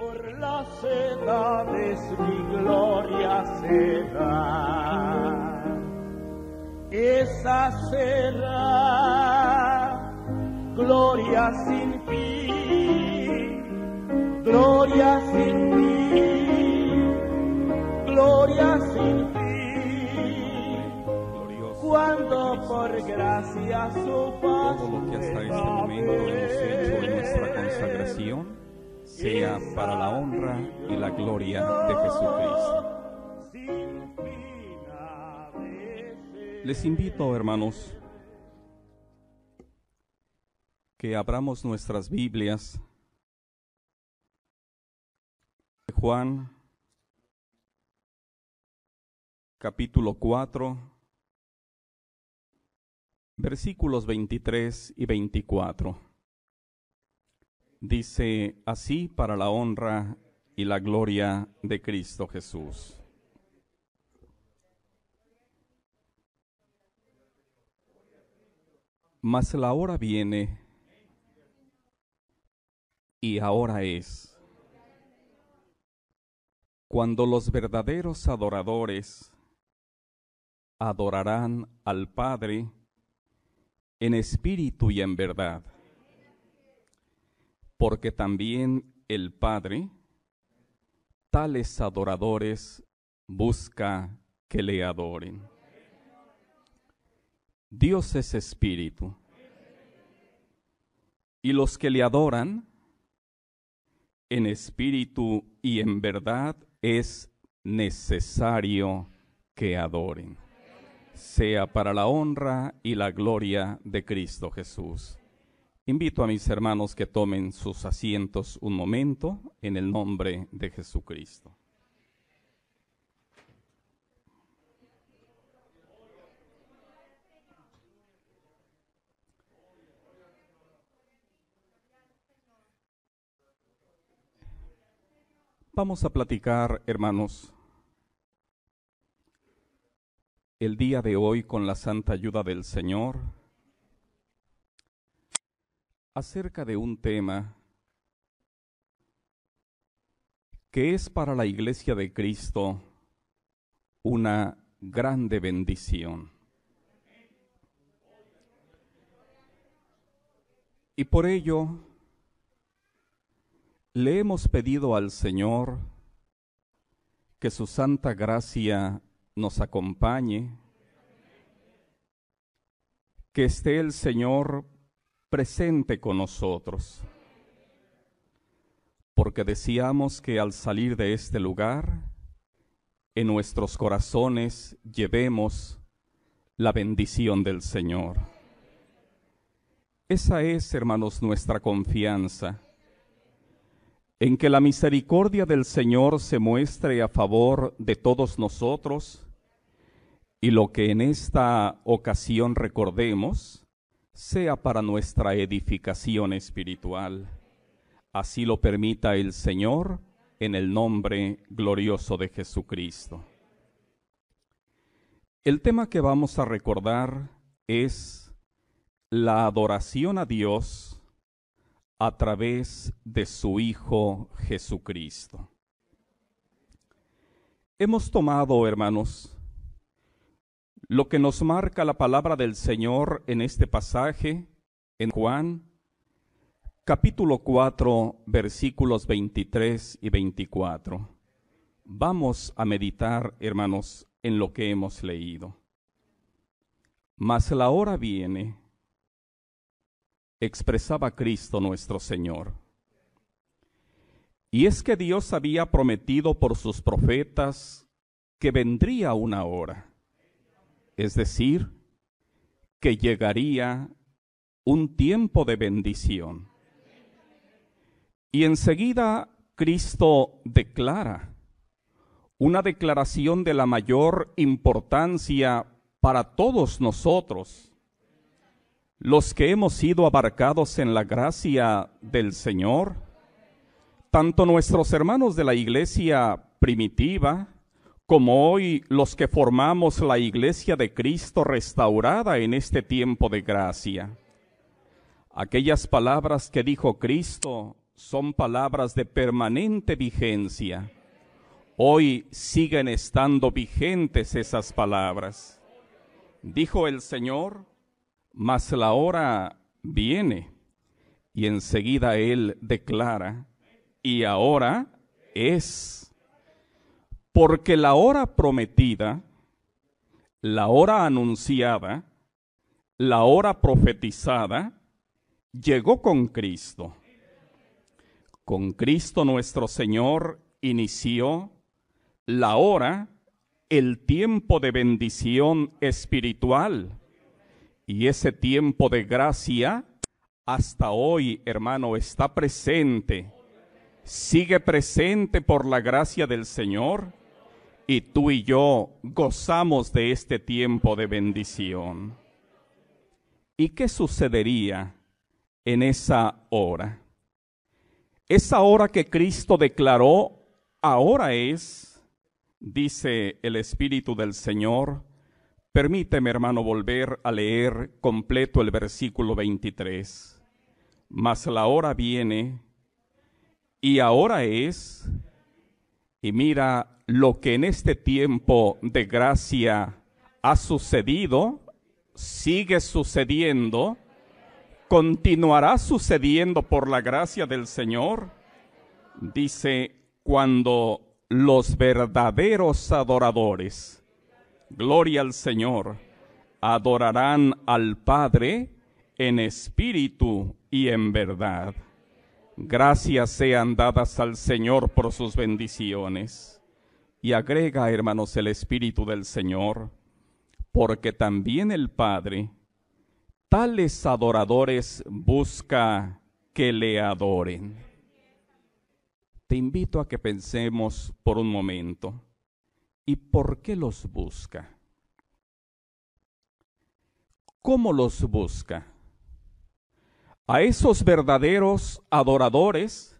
Por las edades mi gloria será. Esa será gloria sin fin, gloria sin fin, gloria sin fin. Glorioso. Cuando por gracia su paz Todo lo que hasta este momento hemos hecho en nuestra consagración sea para la honra y la gloria de Jesucristo. Les invito, hermanos, que abramos nuestras Biblias. Juan, capítulo 4, versículos 23 y 24. Dice así para la honra y la gloria de Cristo Jesús. Mas la hora viene y ahora es cuando los verdaderos adoradores adorarán al Padre en espíritu y en verdad, porque también el Padre tales adoradores busca que le adoren. Dios es espíritu. Y los que le adoran en espíritu y en verdad es necesario que adoren, sea para la honra y la gloria de Cristo Jesús. Invito a mis hermanos que tomen sus asientos un momento en el nombre de Jesucristo. Vamos a platicar, hermanos, el día de hoy con la santa ayuda del Señor acerca de un tema que es para la iglesia de Cristo una grande bendición. Y por ello le hemos pedido al Señor que su santa gracia nos acompañe, que esté el Señor presente con nosotros, porque deseamos que al salir de este lugar, en nuestros corazones llevemos la bendición del Señor. Esa es, hermanos, nuestra confianza en que la misericordia del Señor se muestre a favor de todos nosotros y lo que en esta ocasión recordemos sea para nuestra edificación espiritual. Así lo permita el Señor en el nombre glorioso de Jesucristo. El tema que vamos a recordar es la adoración a Dios a través de su Hijo Jesucristo. Hemos tomado, hermanos, lo que nos marca la palabra del Señor en este pasaje, en Juan, capítulo 4, versículos 23 y 24. Vamos a meditar, hermanos, en lo que hemos leído. Mas la hora viene, expresaba Cristo nuestro Señor. Y es que Dios había prometido por sus profetas que vendría una hora, es decir, que llegaría un tiempo de bendición. Y enseguida Cristo declara una declaración de la mayor importancia para todos nosotros, los que hemos sido abarcados en la gracia del Señor, tanto nuestros hermanos de la iglesia primitiva, como hoy los que formamos la iglesia de Cristo restaurada en este tiempo de gracia. Aquellas palabras que dijo Cristo son palabras de permanente vigencia. Hoy siguen estando vigentes esas palabras. Dijo el Señor, mas la hora viene. Y enseguida Él declara, y ahora es. Porque la hora prometida, la hora anunciada, la hora profetizada, llegó con Cristo. Con Cristo nuestro Señor inició la hora, el tiempo de bendición espiritual. Y ese tiempo de gracia hasta hoy, hermano, está presente. Sigue presente por la gracia del Señor. Y tú y yo gozamos de este tiempo de bendición. ¿Y qué sucedería en esa hora? Esa hora que Cristo declaró, ahora es, dice el Espíritu del Señor. Permíteme, hermano, volver a leer completo el versículo 23. Mas la hora viene y ahora es, y mira lo que en este tiempo de gracia ha sucedido, sigue sucediendo, continuará sucediendo por la gracia del Señor. Dice, cuando los verdaderos adoradores, gloria al Señor, adorarán al Padre en espíritu y en verdad. Gracias sean dadas al Señor por sus bendiciones. Y agrega, hermanos, el Espíritu del Señor, porque también el Padre, tales adoradores busca que le adoren. Te invito a que pensemos por un momento. ¿Y por qué los busca? ¿Cómo los busca? A esos verdaderos adoradores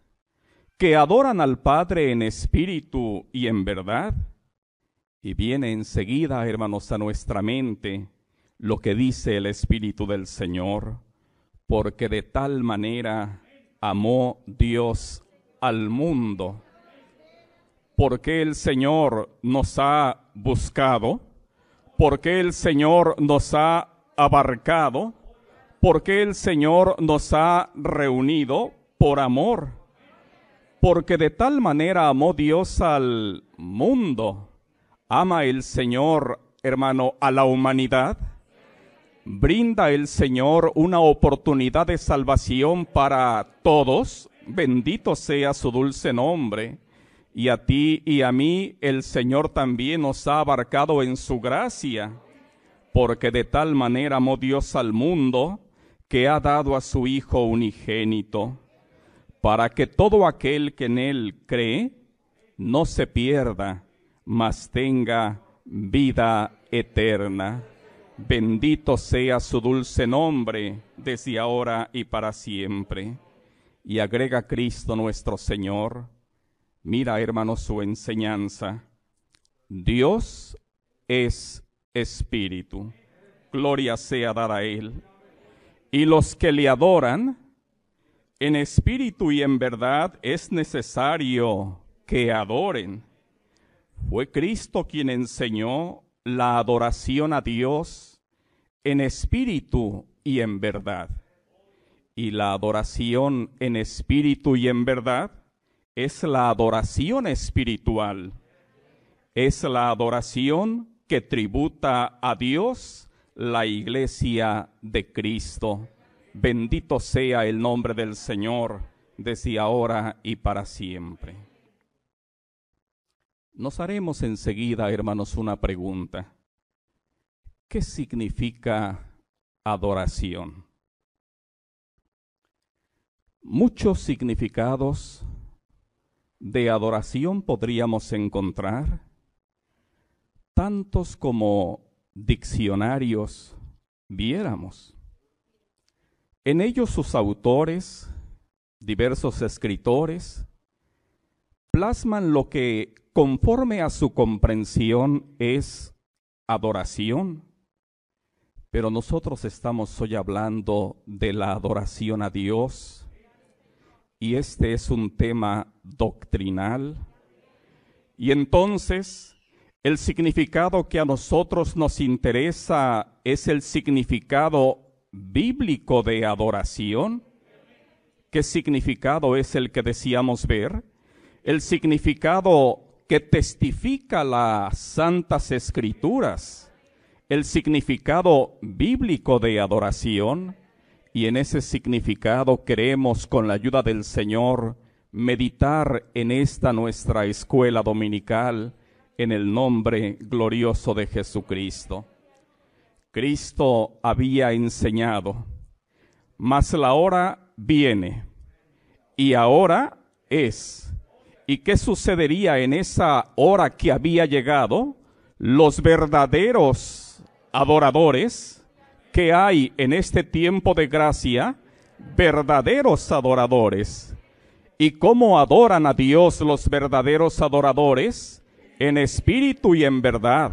que adoran al Padre en espíritu y en verdad. Y viene enseguida, hermanos, a nuestra mente lo que dice el Espíritu del Señor, porque de tal manera amó Dios al mundo, porque el Señor nos ha buscado, porque el Señor nos ha abarcado, porque el Señor nos ha reunido por amor, porque de tal manera amó Dios al mundo, ama el Señor, hermano, a la humanidad, brinda el Señor una oportunidad de salvación para todos, bendito sea su dulce nombre. Y a ti y a mí el Señor también nos ha abarcado en su gracia, porque de tal manera amó Dios al mundo que ha dado a su Hijo unigénito, para que todo aquel que en él cree no se pierda, mas tenga vida eterna. Bendito sea su dulce nombre desde ahora y para siempre. Y agrega Cristo nuestro Señor. Mira, hermano, su enseñanza. Dios es espíritu. Gloria sea dada a Él. Y los que le adoran, en espíritu y en verdad es necesario que adoren. Fue Cristo quien enseñó la adoración a Dios en espíritu y en verdad. Y la adoración en espíritu y en verdad es la adoración espiritual. Es la adoración que tributa a Dios la iglesia de Cristo. Bendito sea el nombre del Señor desde ahora y para siempre. Nos haremos enseguida, hermanos, una pregunta. ¿Qué significa adoración? Muchos significados de adoración podríamos encontrar, tantos como diccionarios viéramos. En ellos sus autores, diversos escritores, plasman lo que conforme a su comprensión es adoración. Pero nosotros estamos hoy hablando de la adoración a Dios y este es un tema doctrinal. Y entonces, el significado que a nosotros nos interesa es el significado bíblico de adoración. ¿Qué significado es el que decíamos ver? El significado que testifica las santas escrituras, el significado bíblico de adoración, y en ese significado queremos, con la ayuda del Señor, meditar en esta nuestra escuela dominical en el nombre glorioso de Jesucristo. Cristo había enseñado, mas la hora viene y ahora es. ¿Y qué sucedería en esa hora que había llegado? Los verdaderos adoradores que hay en este tiempo de gracia, verdaderos adoradores. ¿Y cómo adoran a Dios los verdaderos adoradores? En espíritu y en verdad.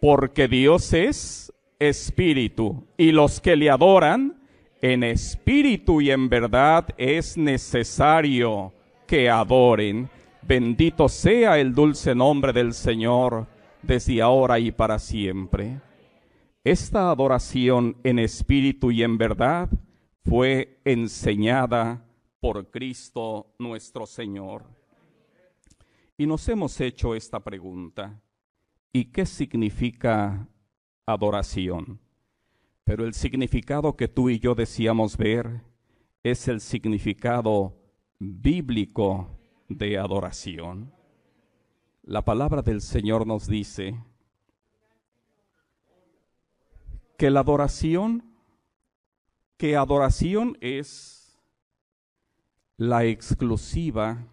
Porque Dios es espíritu. Y los que le adoran, en espíritu y en verdad es necesario que adoren. Bendito sea el dulce nombre del Señor desde ahora y para siempre. Esta adoración en espíritu y en verdad fue enseñada por Cristo nuestro Señor. Y nos hemos hecho esta pregunta. ¿Y qué significa adoración? Pero el significado que tú y yo decíamos ver es el significado bíblico de adoración. La palabra del Señor nos dice que la adoración, que adoración es la exclusiva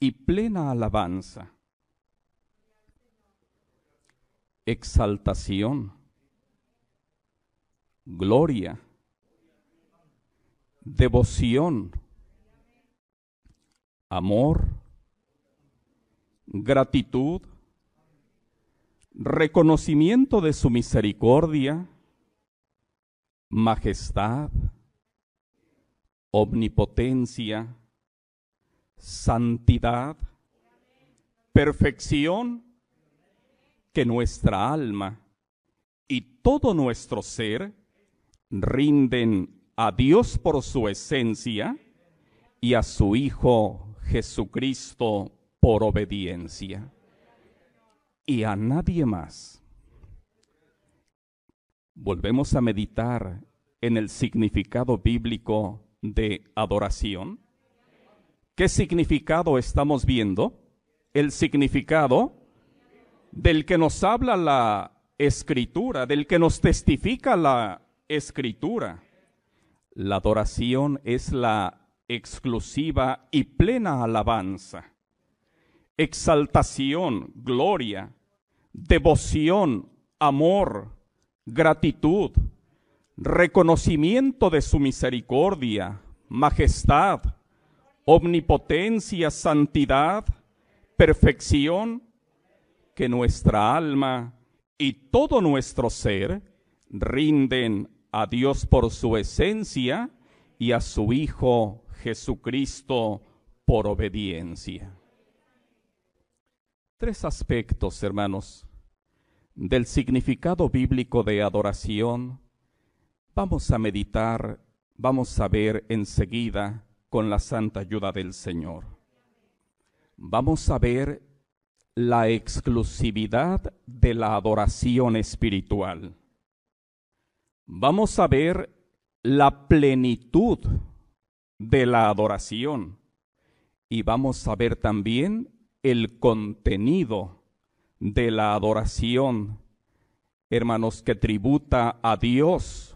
y plena alabanza, exaltación, gloria, devoción, amor, gratitud, reconocimiento de su misericordia, majestad, omnipotencia, santidad, perfección, que nuestra alma y todo nuestro ser rinden a Dios por su esencia y a su Hijo Jesucristo por obediencia y a nadie más. Volvemos a meditar en el significado bíblico de adoración. ¿Qué significado estamos viendo? El significado del que nos habla la escritura, del que nos testifica la escritura. La adoración es la exclusiva y plena alabanza, exaltación, gloria, devoción, amor, gratitud, reconocimiento de su misericordia, majestad, omnipotencia, santidad, perfección, que nuestra alma y todo nuestro ser rinden a Dios por su esencia y a su Hijo Jesucristo por obediencia. Tres aspectos, hermanos, del significado bíblico de adoración. Vamos a meditar, vamos a ver enseguida con la santa ayuda del Señor. Vamos a ver la exclusividad de la adoración espiritual. Vamos a ver la plenitud de la adoración y vamos a ver también el contenido de la adoración, hermanos, que tributa a Dios,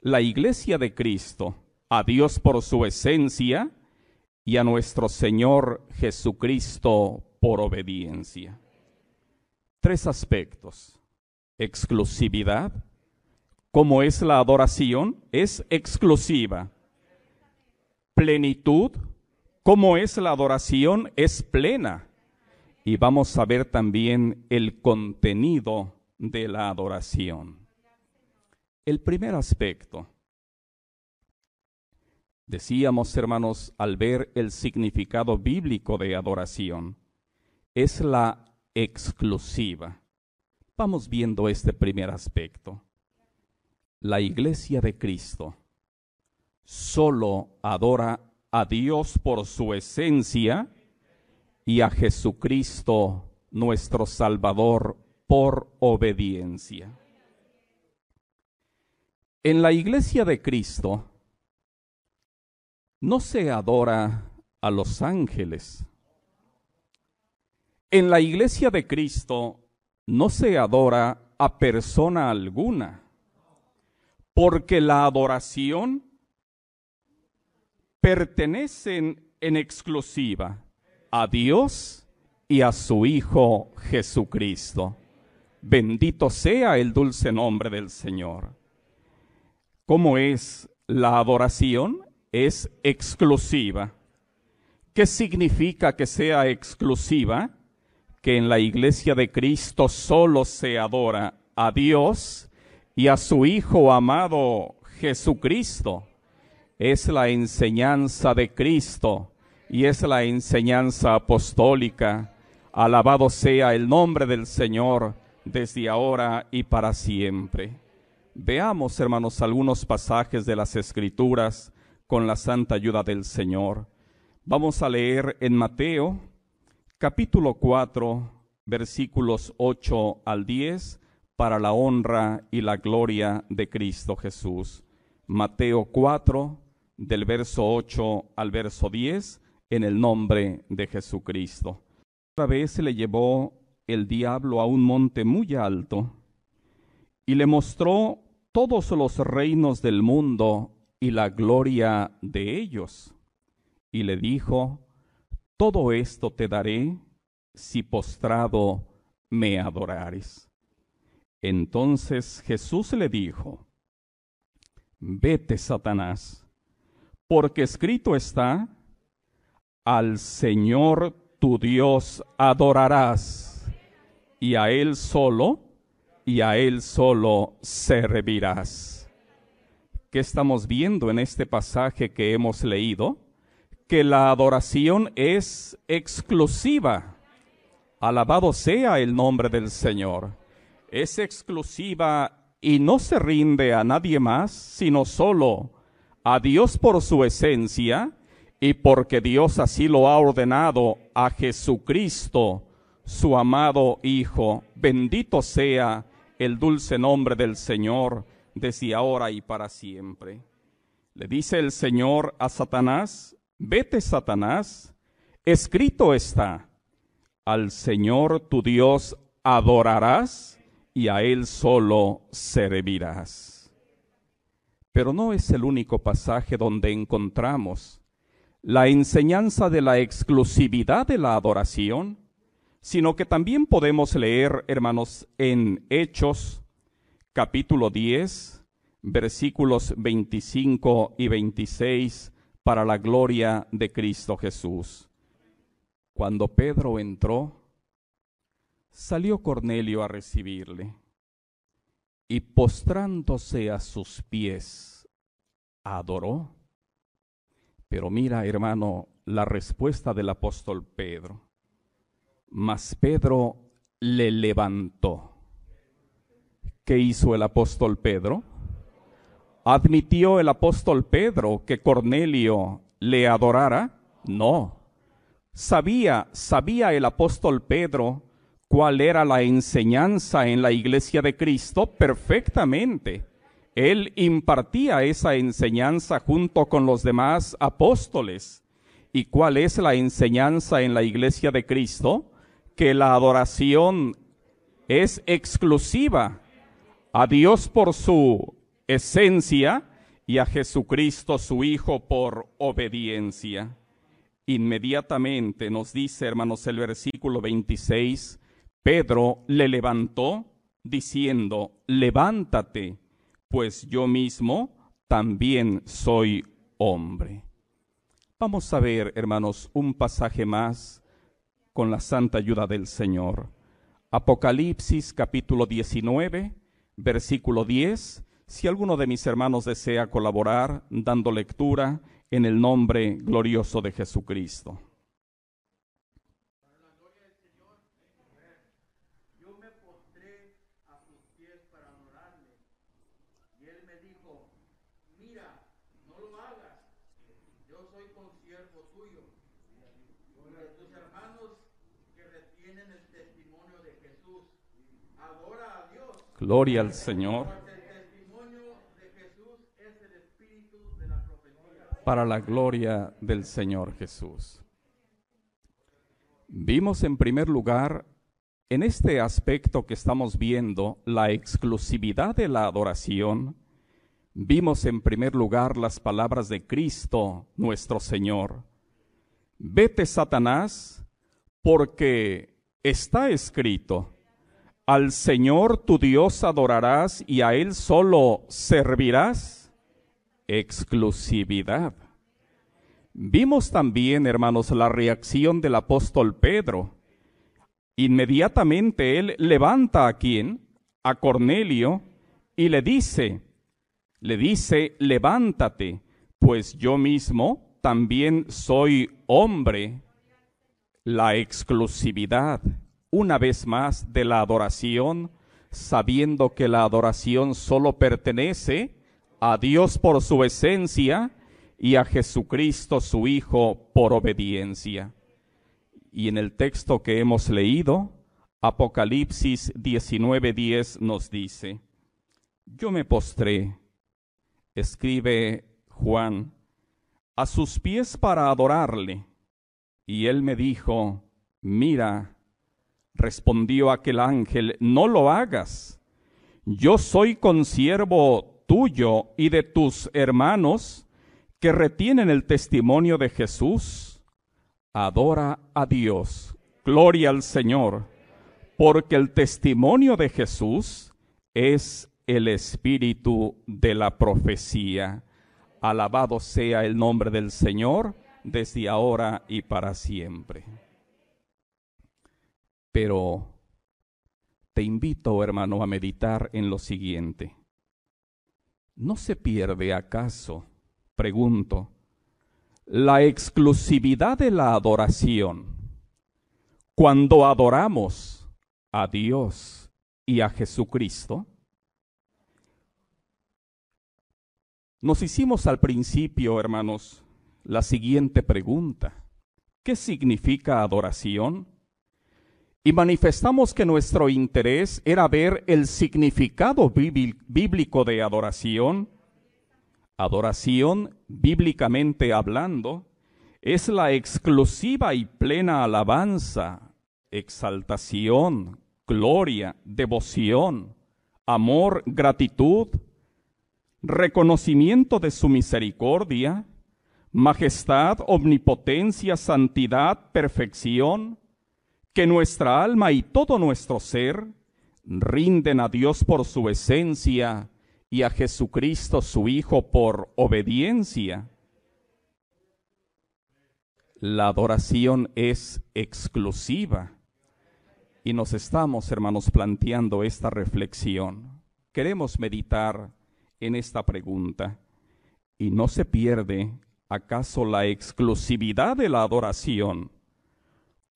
la iglesia de Cristo, a Dios por su esencia y a nuestro Señor Jesucristo por obediencia. Tres aspectos. Exclusividad, como es la adoración, es exclusiva. Plenitud, como es la adoración, es plena. Y vamos a ver también el contenido de la adoración. El primer aspecto, Decíamos, hermanos, al ver el significado bíblico de adoración, es la exclusiva. Vamos viendo este primer aspecto. La iglesia de Cristo solo adora a Dios por su esencia y a Jesucristo nuestro Salvador por obediencia. En la iglesia de Cristo no se adora a los ángeles. En la iglesia de Cristo no se adora a persona alguna, porque la adoración pertenece en exclusiva a Dios y a su Hijo Jesucristo. Bendito sea el dulce nombre del Señor. ¿Cómo es la adoración? Es exclusiva. ¿Qué significa que sea exclusiva? Que en la iglesia de Cristo solo se adora a Dios y a su Hijo amado Jesucristo. Es la enseñanza de Cristo y es la enseñanza apostólica. Alabado sea el nombre del Señor desde ahora y para siempre. Veamos, hermanos, algunos pasajes de las Escrituras con la santa ayuda del Señor. Vamos a leer en Mateo, capítulo 4, versículos 8 al 10, para la honra y la gloria de Cristo Jesús. Mateo 4, del verso 8 al verso 10, en el nombre de Jesucristo. Otra vez se le llevó el diablo a un monte muy alto y le mostró todos los reinos del mundo y la gloria de ellos. Y le dijo, todo esto te daré si postrado me adorares. Entonces Jesús le dijo, vete, Satanás, porque escrito está, al Señor tu Dios adorarás, y a Él solo, y a Él solo servirás. ¿Qué estamos viendo en este pasaje que hemos leído? Que la adoración es exclusiva. Alabado sea el nombre del Señor. Es exclusiva y no se rinde a nadie más, sino solo a Dios por su esencia y porque Dios así lo ha ordenado a Jesucristo, su amado Hijo, bendito sea el dulce nombre del Señor desde ahora y para siempre. Le dice el Señor a Satanás, vete Satanás, escrito está, al Señor tu Dios adorarás y a Él solo servirás. Pero no es el único pasaje donde encontramos la enseñanza de la exclusividad de la adoración, sino que también podemos leer, hermanos, en Hechos capítulo 10, versículos 25 y 26, para la gloria de Cristo Jesús. Cuando Pedro entró, salió Cornelio a recibirle y postrándose a sus pies, adoró pero mira, hermano, la respuesta del apóstol Pedro. Mas Pedro le levantó. ¿Qué hizo el apóstol Pedro? ¿Admitió el apóstol Pedro que Cornelio le adorara? No. Sabía, sabía el apóstol Pedro cuál era la enseñanza en la iglesia de Cristo perfectamente. Él impartía esa enseñanza junto con los demás apóstoles. ¿Y cuál es la enseñanza en la iglesia de Cristo? Que la adoración es exclusiva a Dios por su esencia y a Jesucristo su Hijo por obediencia. Inmediatamente nos dice, hermanos, el versículo 26, Pedro le levantó diciendo, levántate pues yo mismo también soy hombre. Vamos a ver, hermanos, un pasaje más con la santa ayuda del Señor. Apocalipsis capítulo 19, versículo 10. Si alguno de mis hermanos desea colaborar dando lectura en el nombre glorioso de Jesucristo. Yo me postré para la gloria del Señor Jesús. Vimos en primer lugar, en este aspecto que estamos viendo, la exclusividad de la adoración, vimos en primer lugar las palabras de Cristo, nuestro Señor. Vete, Satanás, porque está escrito, al Señor tu Dios adorarás y a Él solo servirás exclusividad. Vimos también, hermanos, la reacción del apóstol Pedro. Inmediatamente él levanta a quien? A Cornelio y le dice, le dice, levántate, pues yo mismo también soy hombre. La exclusividad, una vez más, de la adoración, sabiendo que la adoración solo pertenece a Dios por su esencia y a Jesucristo su Hijo por obediencia. Y en el texto que hemos leído, Apocalipsis 19:10 nos dice, yo me postré, escribe Juan, a sus pies para adorarle. Y él me dijo, mira, respondió aquel ángel, no lo hagas. Yo soy consiervo tuyo y de tus hermanos que retienen el testimonio de Jesús. Adora a Dios, gloria al Señor, porque el testimonio de Jesús es el espíritu de la profecía. Alabado sea el nombre del Señor desde ahora y para siempre. Pero te invito, hermano, a meditar en lo siguiente. ¿No se pierde acaso, pregunto, la exclusividad de la adoración cuando adoramos a Dios y a Jesucristo? Nos hicimos al principio, hermanos, la siguiente pregunta. ¿Qué significa adoración? Y manifestamos que nuestro interés era ver el significado bíblico de adoración. Adoración, bíblicamente hablando, es la exclusiva y plena alabanza, exaltación, gloria, devoción, amor, gratitud, reconocimiento de su misericordia, majestad, omnipotencia, santidad, perfección, que nuestra alma y todo nuestro ser rinden a Dios por su esencia y a Jesucristo su Hijo por obediencia. La adoración es exclusiva y nos estamos, hermanos, planteando esta reflexión. Queremos meditar en esta pregunta. ¿Y no se pierde acaso la exclusividad de la adoración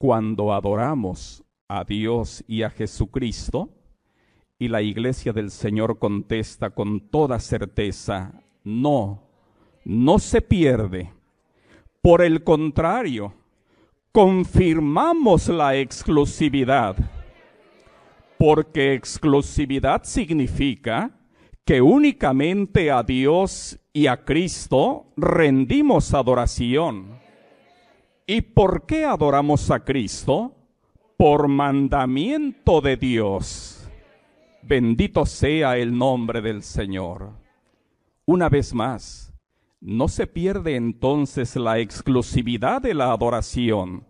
cuando adoramos a Dios y a Jesucristo? Y la iglesia del Señor contesta con toda certeza, no, no se pierde. Por el contrario, confirmamos la exclusividad, porque exclusividad significa que únicamente a Dios y a Cristo rendimos adoración. ¿Y por qué adoramos a Cristo? Por mandamiento de Dios. Bendito sea el nombre del Señor. Una vez más, no se pierde entonces la exclusividad de la adoración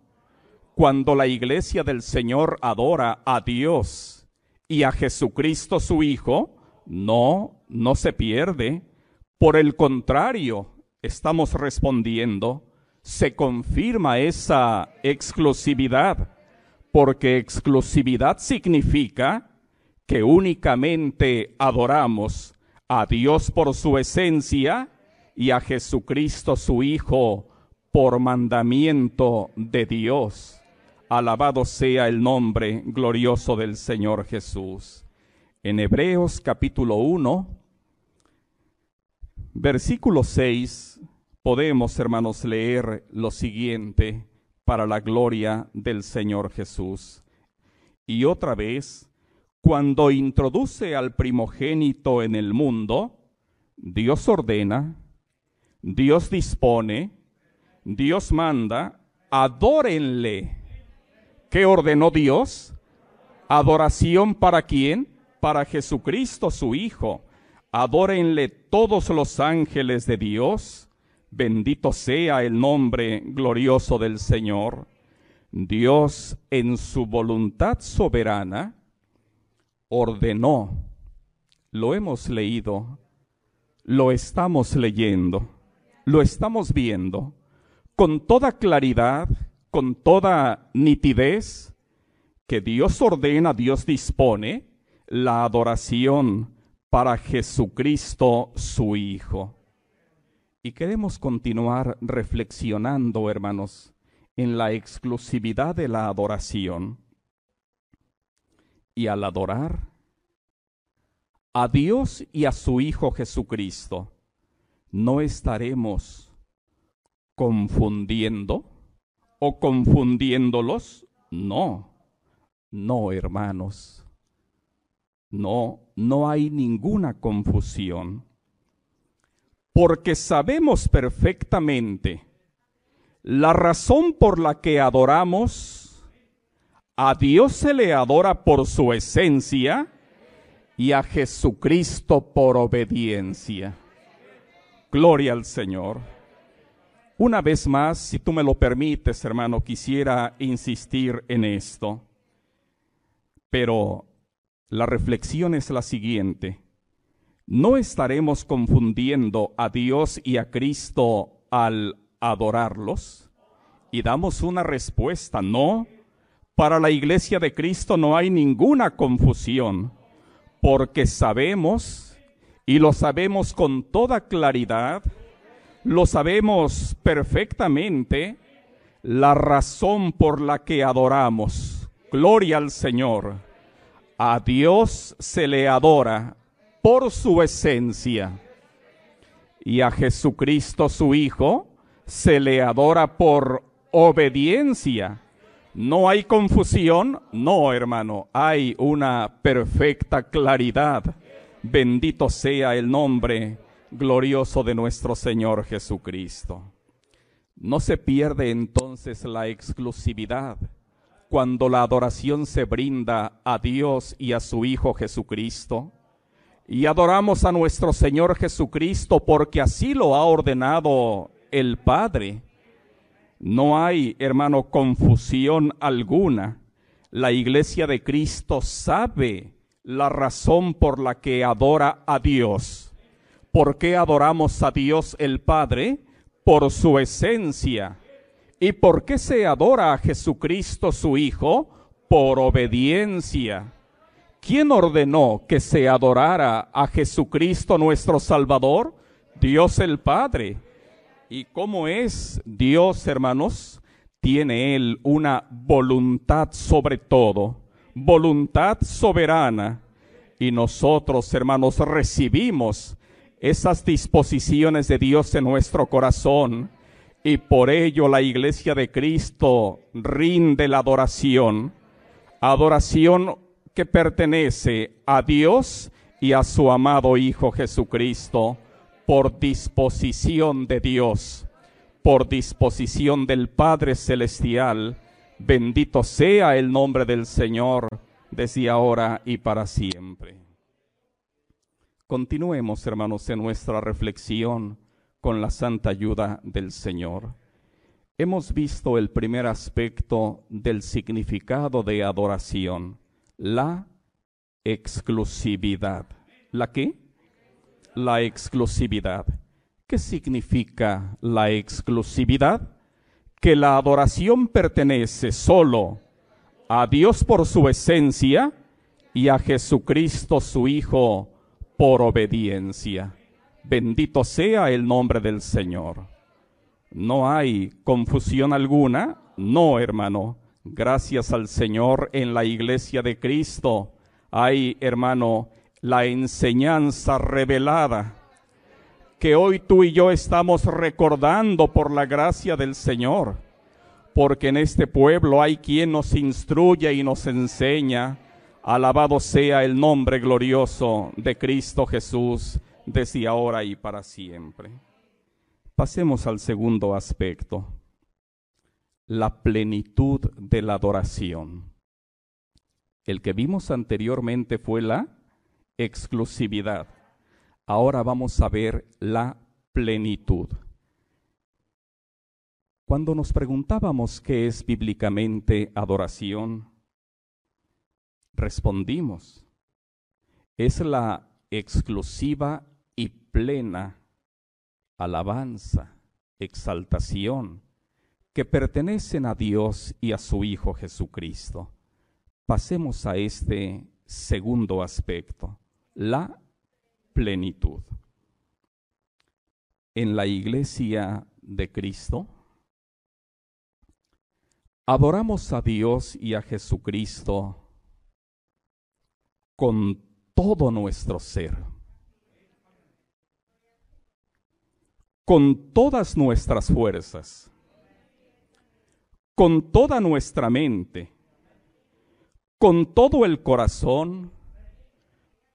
cuando la iglesia del Señor adora a Dios y a Jesucristo su Hijo, no, no se pierde. Por el contrario, estamos respondiendo, se confirma esa exclusividad, porque exclusividad significa que únicamente adoramos a Dios por su esencia y a Jesucristo su Hijo por mandamiento de Dios. Alabado sea el nombre glorioso del Señor Jesús. En Hebreos capítulo 1, versículo 6, podemos, hermanos, leer lo siguiente para la gloria del Señor Jesús. Y otra vez, cuando introduce al primogénito en el mundo, Dios ordena, Dios dispone, Dios manda, adórenle. ¿Qué ordenó Dios? Adoración para quién? Para Jesucristo su Hijo. Adórenle todos los ángeles de Dios. Bendito sea el nombre glorioso del Señor. Dios en su voluntad soberana ordenó, lo hemos leído, lo estamos leyendo, lo estamos viendo con toda claridad, con toda nitidez, que Dios ordena, Dios dispone la adoración para Jesucristo su Hijo. Y queremos continuar reflexionando, hermanos, en la exclusividad de la adoración. Y al adorar a Dios y a su Hijo Jesucristo, no estaremos confundiendo o confundiéndolos. No, no, hermanos. No, no hay ninguna confusión. Porque sabemos perfectamente la razón por la que adoramos. A Dios se le adora por su esencia y a Jesucristo por obediencia. Gloria al Señor. Una vez más, si tú me lo permites, hermano, quisiera insistir en esto. Pero la reflexión es la siguiente. No estaremos confundiendo a Dios y a Cristo al adorarlos. Y damos una respuesta, no. Para la iglesia de Cristo no hay ninguna confusión porque sabemos, y lo sabemos con toda claridad, lo sabemos perfectamente, la razón por la que adoramos. Gloria al Señor. A Dios se le adora por su esencia y a Jesucristo su Hijo se le adora por obediencia no hay confusión, no hermano, hay una perfecta claridad. Bendito sea el nombre glorioso de nuestro Señor Jesucristo. No se pierde entonces la exclusividad cuando la adoración se brinda a Dios y a su Hijo Jesucristo. Y adoramos a nuestro Señor Jesucristo porque así lo ha ordenado el Padre no hay, hermano, confusión alguna. La iglesia de Cristo sabe la razón por la que adora a Dios. ¿Por qué adoramos a Dios el Padre? Por su esencia. ¿Y por qué se adora a Jesucristo su Hijo? Por obediencia. ¿Quién ordenó que se adorara a Jesucristo nuestro Salvador? Dios el Padre. ¿Y cómo es Dios, hermanos? Tiene Él una voluntad sobre todo, voluntad soberana. Y nosotros, hermanos, recibimos esas disposiciones de Dios en nuestro corazón. Y por ello la iglesia de Cristo rinde la adoración. Adoración que pertenece a Dios y a su amado Hijo Jesucristo por disposición de Dios, por disposición del Padre Celestial. Bendito sea el nombre del Señor desde ahora y para siempre. Continuemos, hermanos, en nuestra reflexión con la santa ayuda del Señor. Hemos visto el primer aspecto del significado de adoración, la exclusividad. ¿La qué? la exclusividad. ¿Qué significa la exclusividad? Que la adoración pertenece solo a Dios por su esencia y a Jesucristo su Hijo por obediencia. Bendito sea el nombre del Señor. No hay confusión alguna, no, hermano. Gracias al Señor en la iglesia de Cristo hay, hermano, la enseñanza revelada que hoy tú y yo estamos recordando por la gracia del Señor, porque en este pueblo hay quien nos instruye y nos enseña. Alabado sea el nombre glorioso de Cristo Jesús, desde ahora y para siempre. Pasemos al segundo aspecto, la plenitud de la adoración. El que vimos anteriormente fue la exclusividad. Ahora vamos a ver la plenitud. Cuando nos preguntábamos qué es bíblicamente adoración, respondimos, es la exclusiva y plena alabanza, exaltación, que pertenecen a Dios y a su Hijo Jesucristo. Pasemos a este segundo aspecto, la plenitud. En la iglesia de Cristo, adoramos a Dios y a Jesucristo con todo nuestro ser, con todas nuestras fuerzas, con toda nuestra mente, con todo el corazón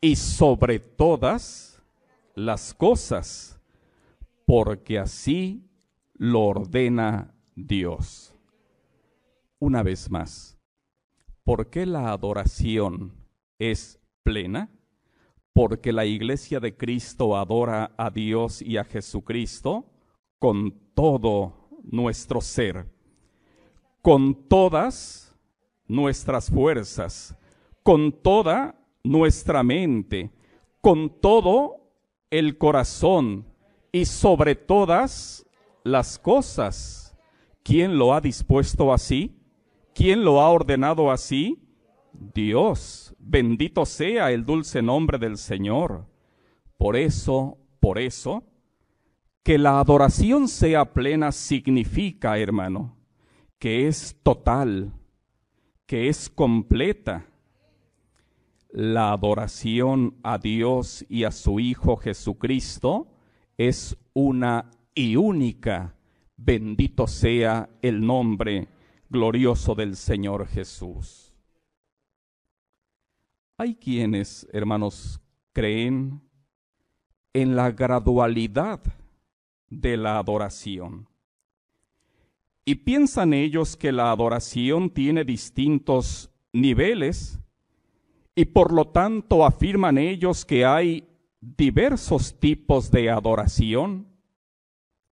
y sobre todas las cosas, porque así lo ordena Dios. Una vez más, ¿por qué la adoración es plena? Porque la iglesia de Cristo adora a Dios y a Jesucristo con todo nuestro ser, con todas nuestras fuerzas, con toda nuestra mente, con todo el corazón y sobre todas las cosas. ¿Quién lo ha dispuesto así? ¿Quién lo ha ordenado así? Dios. Bendito sea el dulce nombre del Señor. Por eso, por eso, que la adoración sea plena significa, hermano, que es total, que es completa, la adoración a Dios y a su Hijo Jesucristo es una y única. Bendito sea el nombre glorioso del Señor Jesús. Hay quienes, hermanos, creen en la gradualidad de la adoración. Y piensan ellos que la adoración tiene distintos niveles y por lo tanto afirman ellos que hay diversos tipos de adoración.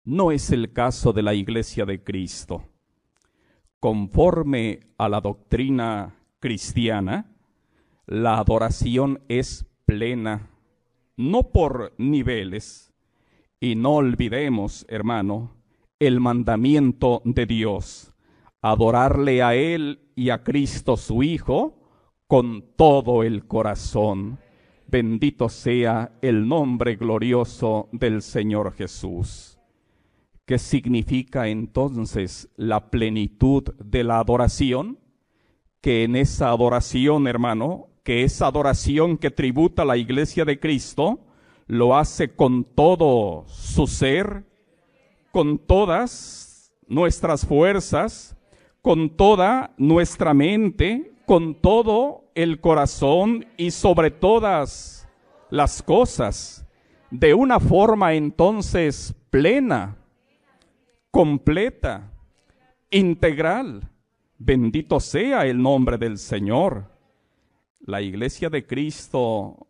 No es el caso de la Iglesia de Cristo. Conforme a la doctrina cristiana, la adoración es plena, no por niveles. Y no olvidemos, hermano, el mandamiento de Dios, adorarle a Él y a Cristo su Hijo, con todo el corazón. Bendito sea el nombre glorioso del Señor Jesús. ¿Qué significa entonces la plenitud de la adoración? Que en esa adoración, hermano, que esa adoración que tributa la iglesia de Cristo, lo hace con todo su ser, con todas nuestras fuerzas, con toda nuestra mente, con todo el corazón y sobre todas las cosas, de una forma entonces plena, completa, integral. Bendito sea el nombre del Señor. La iglesia de Cristo,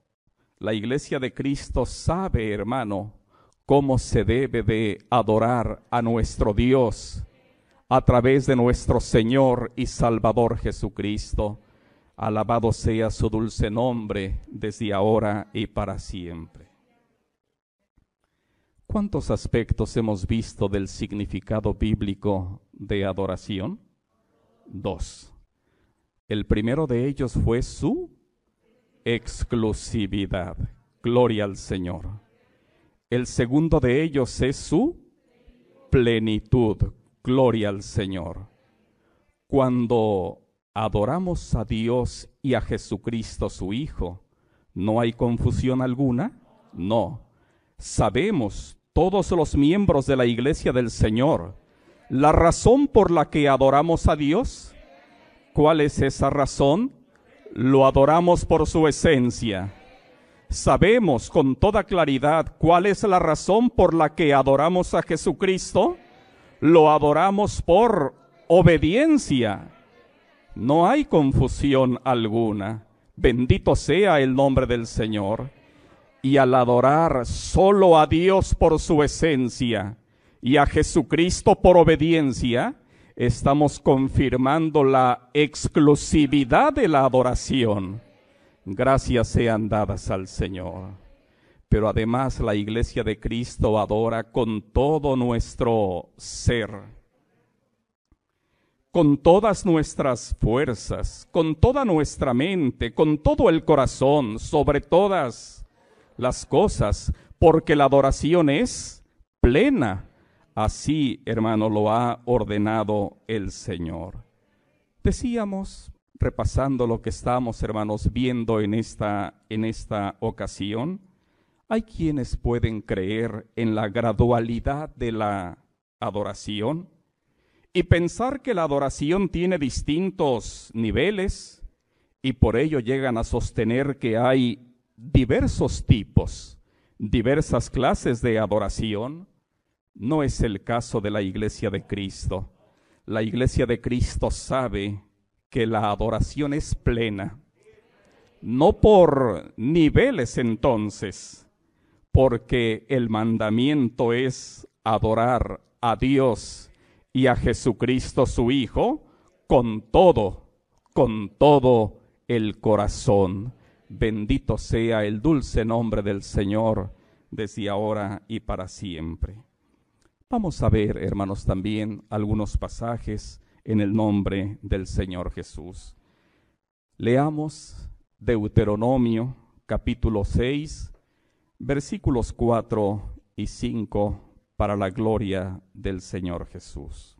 la iglesia de Cristo sabe, hermano, cómo se debe de adorar a nuestro Dios a través de nuestro Señor y Salvador Jesucristo. Alabado sea su dulce nombre desde ahora y para siempre. ¿Cuántos aspectos hemos visto del significado bíblico de adoración? Dos. El primero de ellos fue su exclusividad. Gloria al Señor. El segundo de ellos es su plenitud. Gloria al Señor. Cuando adoramos a Dios y a Jesucristo su Hijo, ¿no hay confusión alguna? No. Sabemos todos los miembros de la iglesia del Señor la razón por la que adoramos a Dios. ¿Cuál es esa razón? Lo adoramos por su esencia. Sabemos con toda claridad cuál es la razón por la que adoramos a Jesucristo. Lo adoramos por obediencia. No hay confusión alguna. Bendito sea el nombre del Señor. Y al adorar solo a Dios por su esencia y a Jesucristo por obediencia, estamos confirmando la exclusividad de la adoración. Gracias sean dadas al Señor. Pero además la iglesia de Cristo adora con todo nuestro ser, con todas nuestras fuerzas, con toda nuestra mente, con todo el corazón, sobre todas las cosas, porque la adoración es plena Así, hermano, lo ha ordenado el Señor. Decíamos, repasando lo que estamos, hermanos, viendo en esta, en esta ocasión, hay quienes pueden creer en la gradualidad de la adoración y pensar que la adoración tiene distintos niveles y por ello llegan a sostener que hay diversos tipos, diversas clases de adoración no es el caso de la iglesia de Cristo. La iglesia de Cristo sabe que la adoración es plena, no por niveles entonces, porque el mandamiento es adorar a Dios y a Jesucristo su Hijo con todo, con todo el corazón. Bendito sea el dulce nombre del Señor desde ahora y para siempre. Vamos a ver, hermanos, también algunos pasajes en el nombre del Señor Jesús. Leamos Deuteronomio capítulo 6, versículos 4 y 5 para la gloria del Señor Jesús.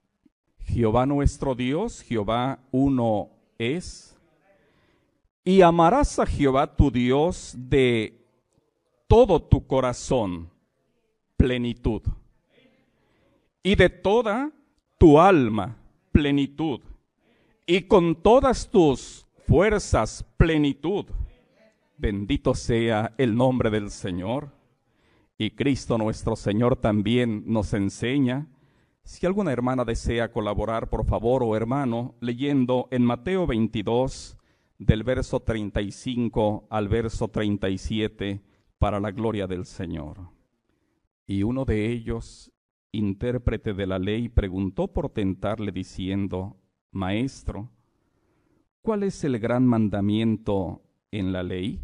Jehová nuestro Dios, Jehová uno es, y amarás a Jehová tu Dios de todo tu corazón, plenitud y de toda tu alma plenitud, y con todas tus fuerzas plenitud. Bendito sea el nombre del Señor. Y Cristo nuestro Señor también nos enseña. Si alguna hermana desea colaborar, por favor, o hermano, leyendo en Mateo 22, del verso 35 al verso 37, para la gloria del Señor. Y uno de ellos, intérprete de la ley, preguntó por tentarle diciendo, Maestro, ¿cuál es el gran mandamiento en la ley?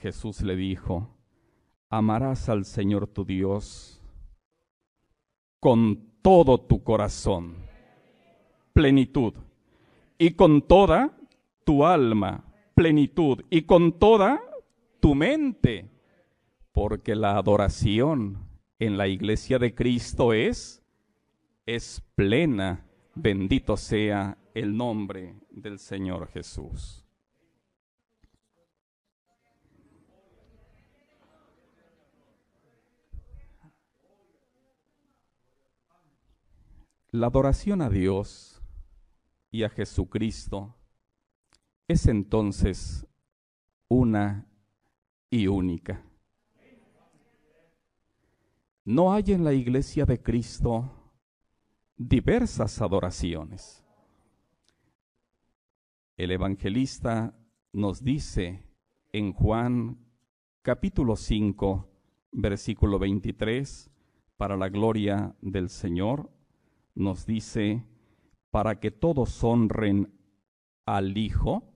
Jesús le dijo, amarás al Señor tu Dios con todo tu corazón, plenitud, y con toda tu alma, plenitud, y con toda tu mente, porque la adoración en la iglesia de Cristo es, es plena. Bendito sea el nombre del Señor Jesús. La adoración a Dios y a Jesucristo es entonces una y única. No hay en la iglesia de Cristo diversas adoraciones. El evangelista nos dice en Juan capítulo 5, versículo 23, para la gloria del Señor, nos dice, para que todos honren al Hijo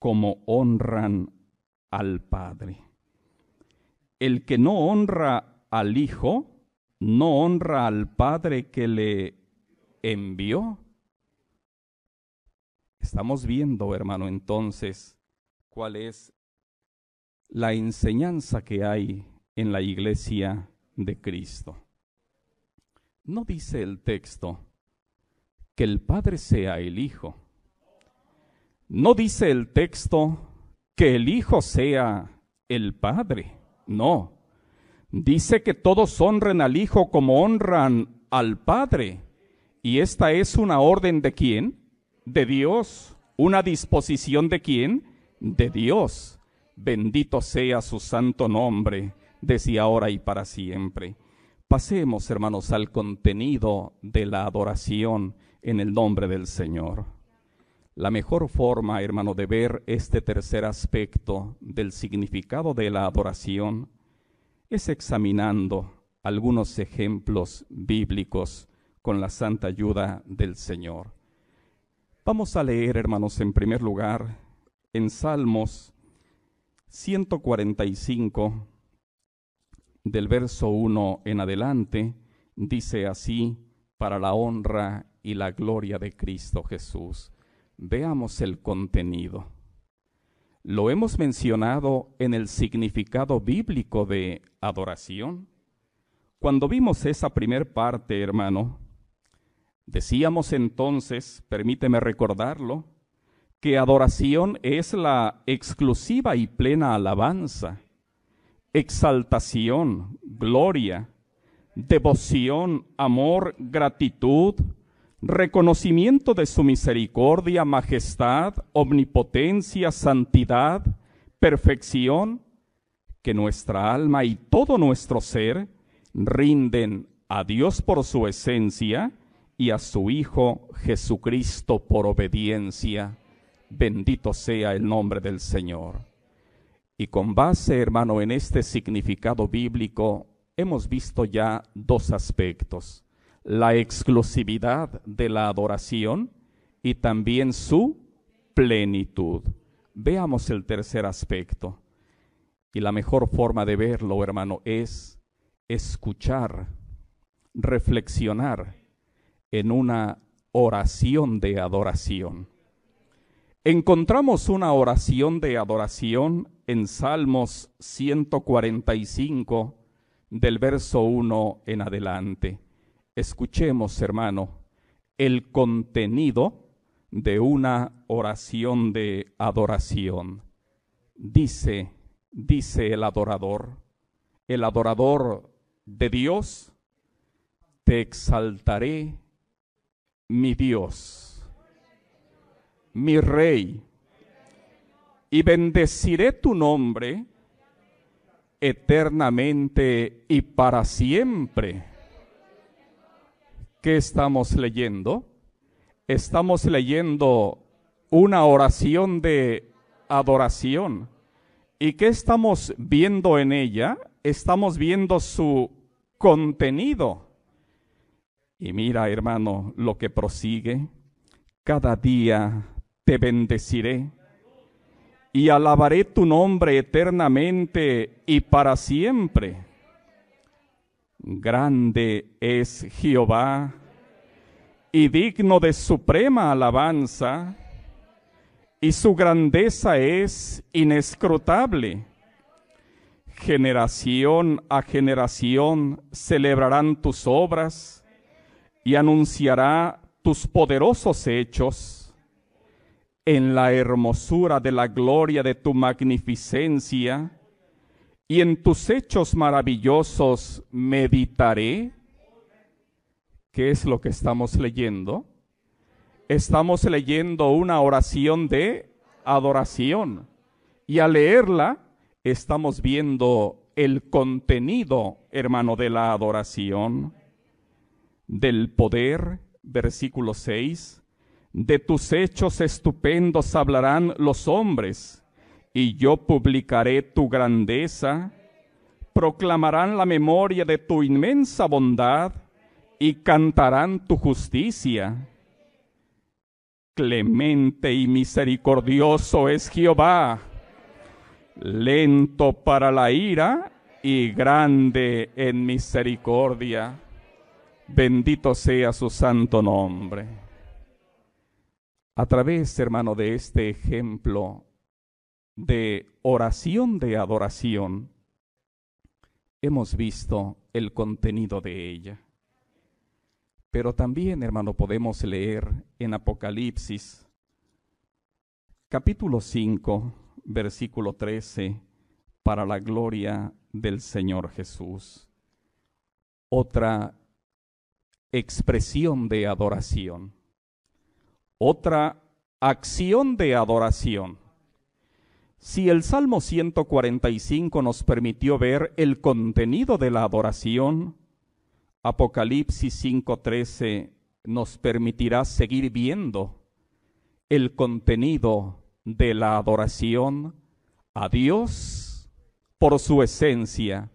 como honran al Padre. El que no honra al Hijo, no honra al Padre que le envió. Estamos viendo, hermano, entonces, cuál es la enseñanza que hay en la iglesia de Cristo. No dice el texto que el Padre sea el Hijo. No dice el texto que el Hijo sea el Padre. No. Dice que todos honren al Hijo como honran al Padre. Y esta es una orden de quién? De Dios. Una disposición de quién? De Dios. Bendito sea su santo nombre, desde ahora y para siempre. Pasemos, hermanos, al contenido de la adoración en el nombre del Señor. La mejor forma, hermano, de ver este tercer aspecto del significado de la adoración es examinando algunos ejemplos bíblicos con la santa ayuda del Señor. Vamos a leer, hermanos, en primer lugar, en Salmos 145, del verso 1 en adelante, dice así, para la honra y la gloria de Cristo Jesús. Veamos el contenido. Lo hemos mencionado en el significado bíblico de adoración. Cuando vimos esa primer parte, hermano, decíamos entonces, permíteme recordarlo, que adoración es la exclusiva y plena alabanza, exaltación, gloria, devoción, amor, gratitud, reconocimiento de su misericordia, majestad, omnipotencia, santidad, perfección, que nuestra alma y todo nuestro ser rinden a Dios por su esencia y a su Hijo Jesucristo por obediencia. Bendito sea el nombre del Señor. Y con base, hermano, en este significado bíblico, hemos visto ya dos aspectos la exclusividad de la adoración y también su plenitud. Veamos el tercer aspecto. Y la mejor forma de verlo, hermano, es escuchar, reflexionar en una oración de adoración. Encontramos una oración de adoración en Salmos 145 del verso 1 en adelante. Escuchemos, hermano, el contenido de una oración de adoración. Dice, dice el adorador, el adorador de Dios, te exaltaré, mi Dios, mi Rey, y bendeciré tu nombre eternamente y para siempre ¿Qué estamos leyendo? Estamos leyendo una oración de adoración. ¿Y qué estamos viendo en ella? Estamos viendo su contenido. Y mira, hermano, lo que prosigue. Cada día te bendeciré y alabaré tu nombre eternamente y para siempre. Grande es Jehová y digno de suprema alabanza, y su grandeza es inescrutable. Generación a generación celebrarán tus obras y anunciará tus poderosos hechos. En la hermosura de la gloria de tu magnificencia, y en tus hechos maravillosos meditaré. ¿Qué es lo que estamos leyendo? Estamos leyendo una oración de adoración. Y al leerla, estamos viendo el contenido, hermano, de la adoración, del poder, versículo 6. De tus hechos estupendos hablarán los hombres y yo publicaré tu grandeza, proclamarán la memoria de tu inmensa bondad y cantarán tu justicia. Clemente y misericordioso es Jehová, lento para la ira y grande en misericordia. Bendito sea su santo nombre. A través, hermano, de este ejemplo de oración de adoración, hemos visto el contenido de ella. Pero también, hermano, podemos leer en Apocalipsis, capítulo 5, versículo 13, para la gloria del Señor Jesús. Otra expresión de adoración. Otra acción de adoración. Si el Salmo 145 nos permitió ver el contenido de la adoración, Apocalipsis 5:13 nos permitirá seguir viendo el contenido de la adoración a Dios por su esencia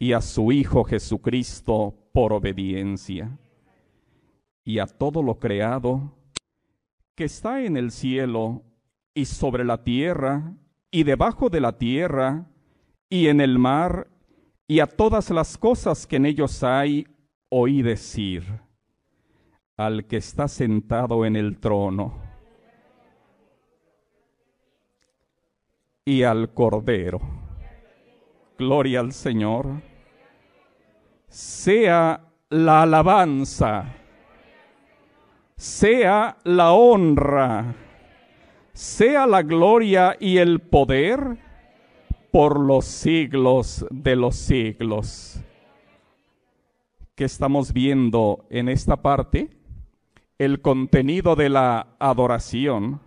y a su Hijo Jesucristo por obediencia, y a todo lo creado que está en el cielo y sobre la tierra y debajo de la tierra y en el mar y a todas las cosas que en ellos hay, oí decir al que está sentado en el trono y al Cordero. Gloria al Señor. Sea la alabanza, sea la honra sea la gloria y el poder por los siglos de los siglos. ¿Qué estamos viendo en esta parte? El contenido de la adoración.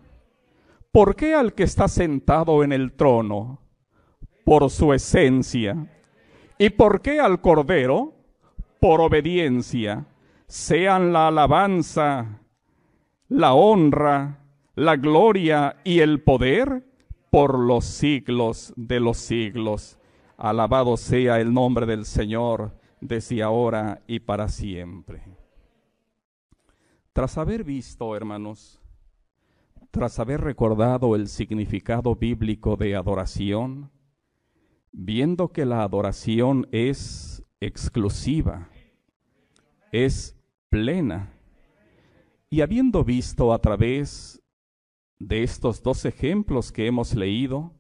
¿Por qué al que está sentado en el trono? Por su esencia. ¿Y por qué al Cordero? Por obediencia. Sean la alabanza, la honra, la gloria y el poder por los siglos de los siglos. Alabado sea el nombre del Señor desde ahora y para siempre. Tras haber visto, hermanos, tras haber recordado el significado bíblico de adoración, viendo que la adoración es exclusiva, es plena, y habiendo visto a través de estos dos ejemplos que hemos leído,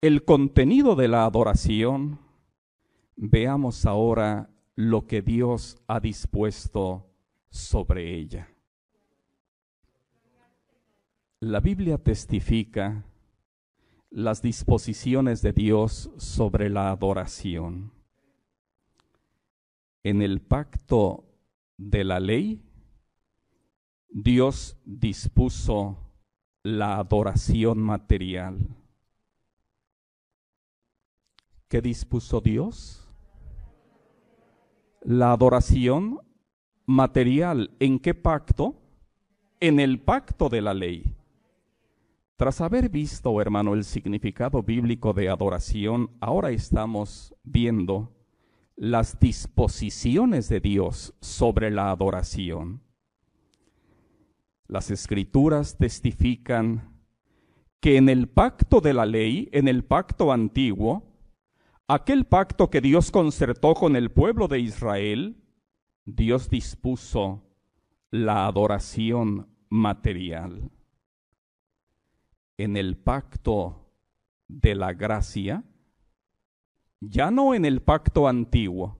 el contenido de la adoración, veamos ahora lo que Dios ha dispuesto sobre ella. La Biblia testifica las disposiciones de Dios sobre la adoración. En el pacto de la ley, Dios dispuso la adoración material. ¿Qué dispuso Dios? La adoración material. ¿En qué pacto? En el pacto de la ley. Tras haber visto, hermano, el significado bíblico de adoración, ahora estamos viendo las disposiciones de Dios sobre la adoración. Las escrituras testifican que en el pacto de la ley, en el pacto antiguo, aquel pacto que Dios concertó con el pueblo de Israel, Dios dispuso la adoración material. En el pacto de la gracia, ya no en el pacto antiguo,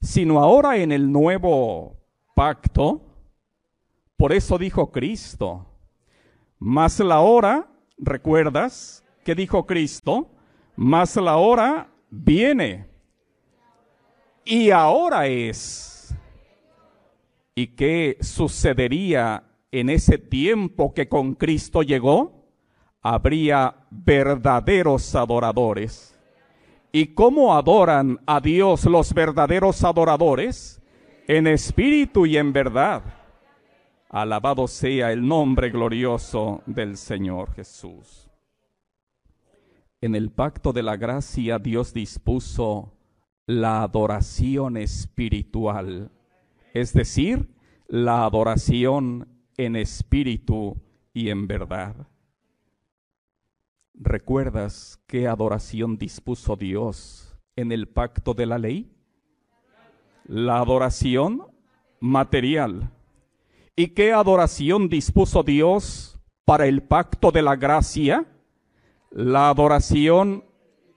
sino ahora en el nuevo pacto, por eso dijo Cristo, más la hora, ¿recuerdas qué dijo Cristo? Más la hora viene. Y ahora es. ¿Y qué sucedería en ese tiempo que con Cristo llegó? Habría verdaderos adoradores. ¿Y cómo adoran a Dios los verdaderos adoradores? En espíritu y en verdad. Alabado sea el nombre glorioso del Señor Jesús. En el pacto de la gracia Dios dispuso la adoración espiritual, es decir, la adoración en espíritu y en verdad. ¿Recuerdas qué adoración dispuso Dios en el pacto de la ley? La adoración material ¿Y qué adoración dispuso Dios para el pacto de la gracia? La adoración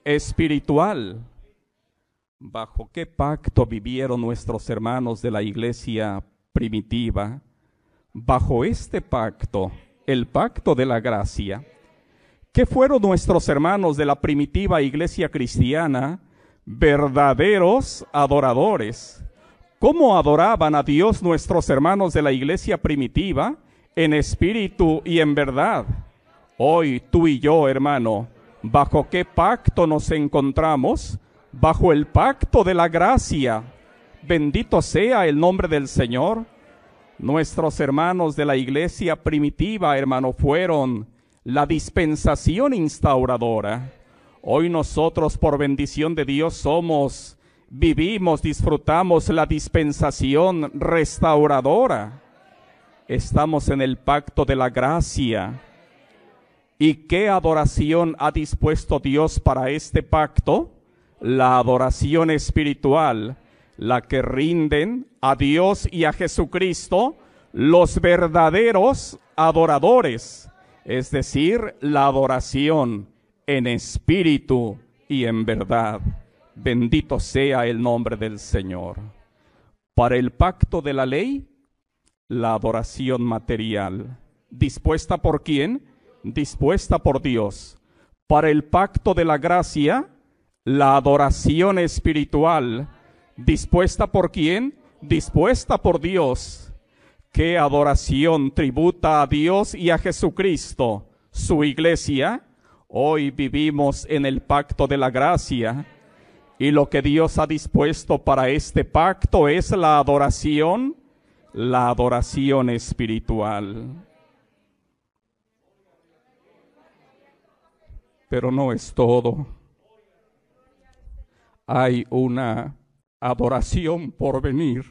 espiritual. bajo qué pacto vivieron nuestros hermanos de la iglesia primitiva, bajo este pacto, el pacto de la gracia, ¿qué fueron nuestros hermanos de la primitiva iglesia cristiana? Verdaderos adoradores. ¿Cómo adoraban a Dios nuestros hermanos de la iglesia primitiva? En espíritu y en verdad. Hoy tú y yo, hermano, ¿bajo qué pacto nos encontramos? bajo el pacto de la gracia. Bendito sea el nombre del Señor. Nuestros hermanos de la iglesia primitiva, hermano, fueron la dispensación instauradora. Hoy nosotros, por bendición de Dios, somos, vivimos, disfrutamos la dispensación restauradora. Estamos en el pacto de la gracia. ¿Y qué adoración ha dispuesto Dios para este pacto? la adoración espiritual, la que rinden a Dios y a Jesucristo los verdaderos adoradores, es decir, la adoración en espíritu y en verdad. Bendito sea el nombre del Señor. Para el pacto de la ley, la adoración material. ¿Dispuesta por quién? Dispuesta por Dios. Para el pacto de la gracia, la adoración espiritual, dispuesta por quién? Dispuesta por Dios. ¿Qué adoración tributa a Dios y a Jesucristo, su iglesia? Hoy vivimos en el pacto de la gracia y lo que Dios ha dispuesto para este pacto es la adoración, la adoración espiritual. Pero no es todo. Hay una adoración por venir,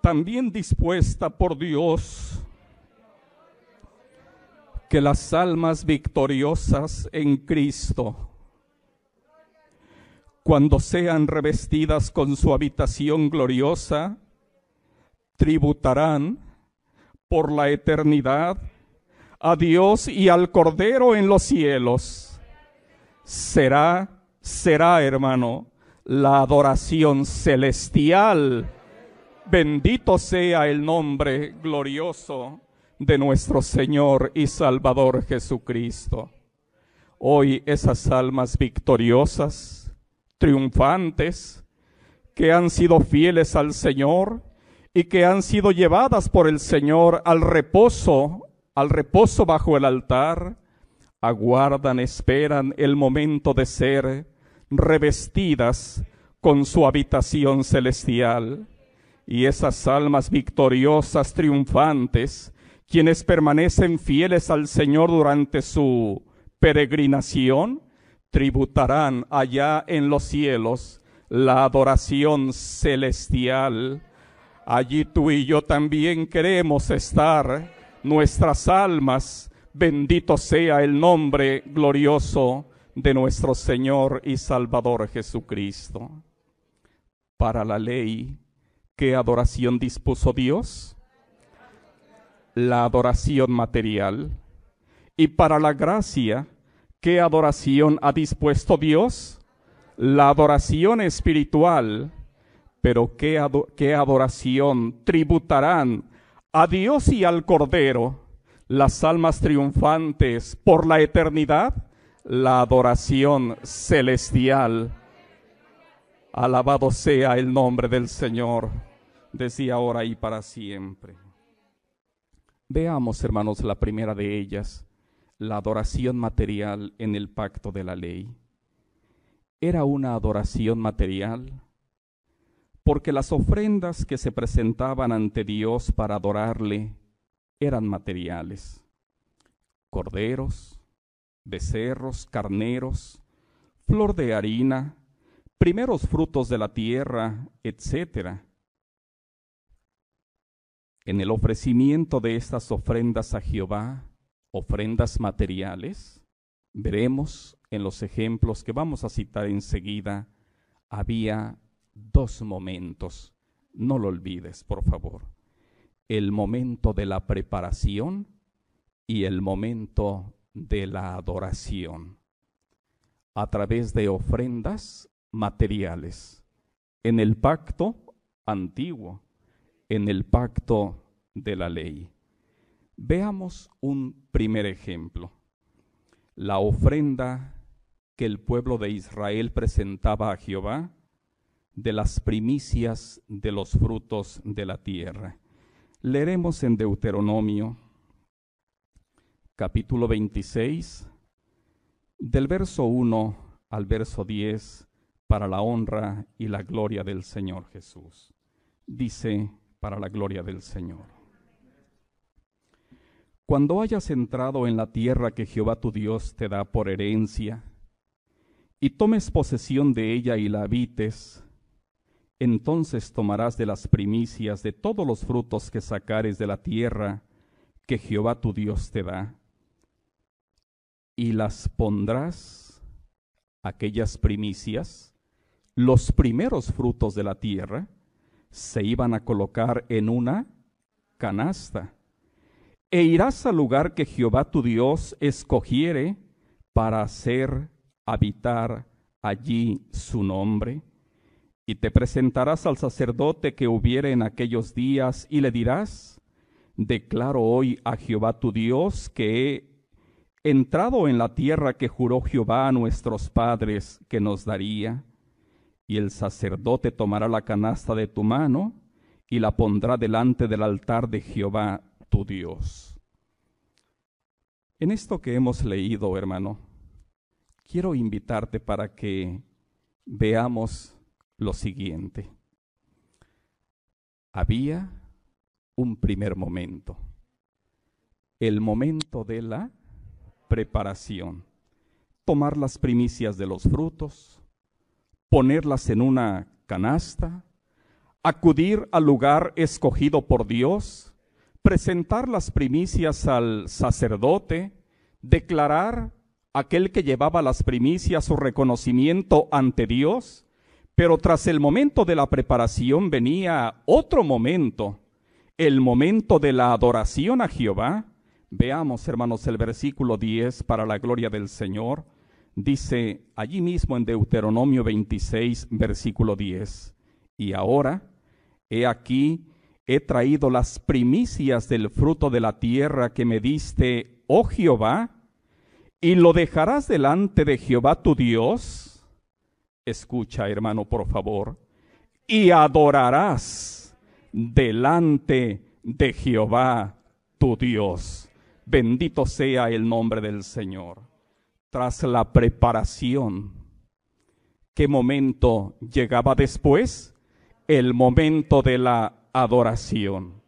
también dispuesta por Dios. Que las almas victoriosas en Cristo, cuando sean revestidas con su habitación gloriosa, tributarán por la eternidad a Dios y al Cordero en los cielos será, será, hermano, la adoración celestial. Bendito sea el nombre glorioso de nuestro Señor y Salvador Jesucristo. Hoy esas almas victoriosas, triunfantes, que han sido fieles al Señor y que han sido llevadas por el Señor al reposo, al reposo bajo el altar, aguardan, esperan el momento de ser revestidas con su habitación celestial. Y esas almas victoriosas, triunfantes, quienes permanecen fieles al Señor durante su peregrinación, tributarán allá en los cielos la adoración celestial. Allí tú y yo también queremos estar, nuestras almas Bendito sea el nombre glorioso de nuestro Señor y Salvador Jesucristo. Para la ley, ¿qué adoración dispuso Dios? La adoración material. Y para la gracia, ¿qué adoración ha dispuesto Dios? La adoración espiritual. Pero ¿qué, qué adoración tributarán a Dios y al Cordero? las almas triunfantes por la eternidad, la adoración celestial. Alabado sea el nombre del Señor, desde ahora y para siempre. Veamos, hermanos, la primera de ellas, la adoración material en el pacto de la ley. Era una adoración material porque las ofrendas que se presentaban ante Dios para adorarle eran materiales. Corderos, becerros, carneros, flor de harina, primeros frutos de la tierra, etc. En el ofrecimiento de estas ofrendas a Jehová, ofrendas materiales, veremos en los ejemplos que vamos a citar enseguida, había dos momentos. No lo olvides, por favor el momento de la preparación y el momento de la adoración. a través de ofrendas materiales. En el pacto antiguo, en el pacto de la ley. Veamos un primer ejemplo. La ofrenda que el pueblo de Israel presentaba a Jehová de las primicias de los frutos de la tierra. Leeremos en Deuteronomio capítulo 26, del verso 1 al verso 10, para la honra y la gloria del Señor Jesús. Dice, para la gloria del Señor. Cuando hayas entrado en la tierra que Jehová tu Dios te da por herencia, y tomes posesión de ella y la habites, entonces tomarás de las primicias de todos los frutos que sacares de la tierra que Jehová tu Dios te da, y las pondrás, aquellas primicias, los primeros frutos de la tierra, se iban a colocar en una canasta, e irás al lugar que Jehová tu Dios escogiere para hacer habitar allí su nombre y te presentarás al sacerdote que hubiere en aquellos días y le dirás, declaro hoy a Jehová tu Dios que he entrado en la tierra que juró Jehová a nuestros padres que nos daría. Y el sacerdote tomará la canasta de tu mano y la pondrá delante del altar de Jehová Dios. En esto que hemos leído, hermano, quiero invitarte para que veamos lo siguiente. Había un primer momento, el momento de la preparación. Tomar las primicias de los frutos, ponerlas en una canasta, acudir al lugar escogido por Dios, presentar las primicias al sacerdote, declarar aquel que llevaba las primicias su reconocimiento ante Dios, pero tras el momento de la preparación venía otro momento, el momento de la adoración a Jehová. Veamos, hermanos, el versículo 10 para la gloria del Señor. Dice allí mismo en Deuteronomio 26, versículo 10. Y ahora, he aquí, he traído las primicias del fruto de la tierra que me diste, oh Jehová, y lo dejarás delante de Jehová tu Dios Escucha, hermano, por favor. Y adorarás delante de Jehová tu Dios. Bendito sea el nombre del Señor. Tras la preparación, ¿qué momento llegaba después? El momento de la adoración.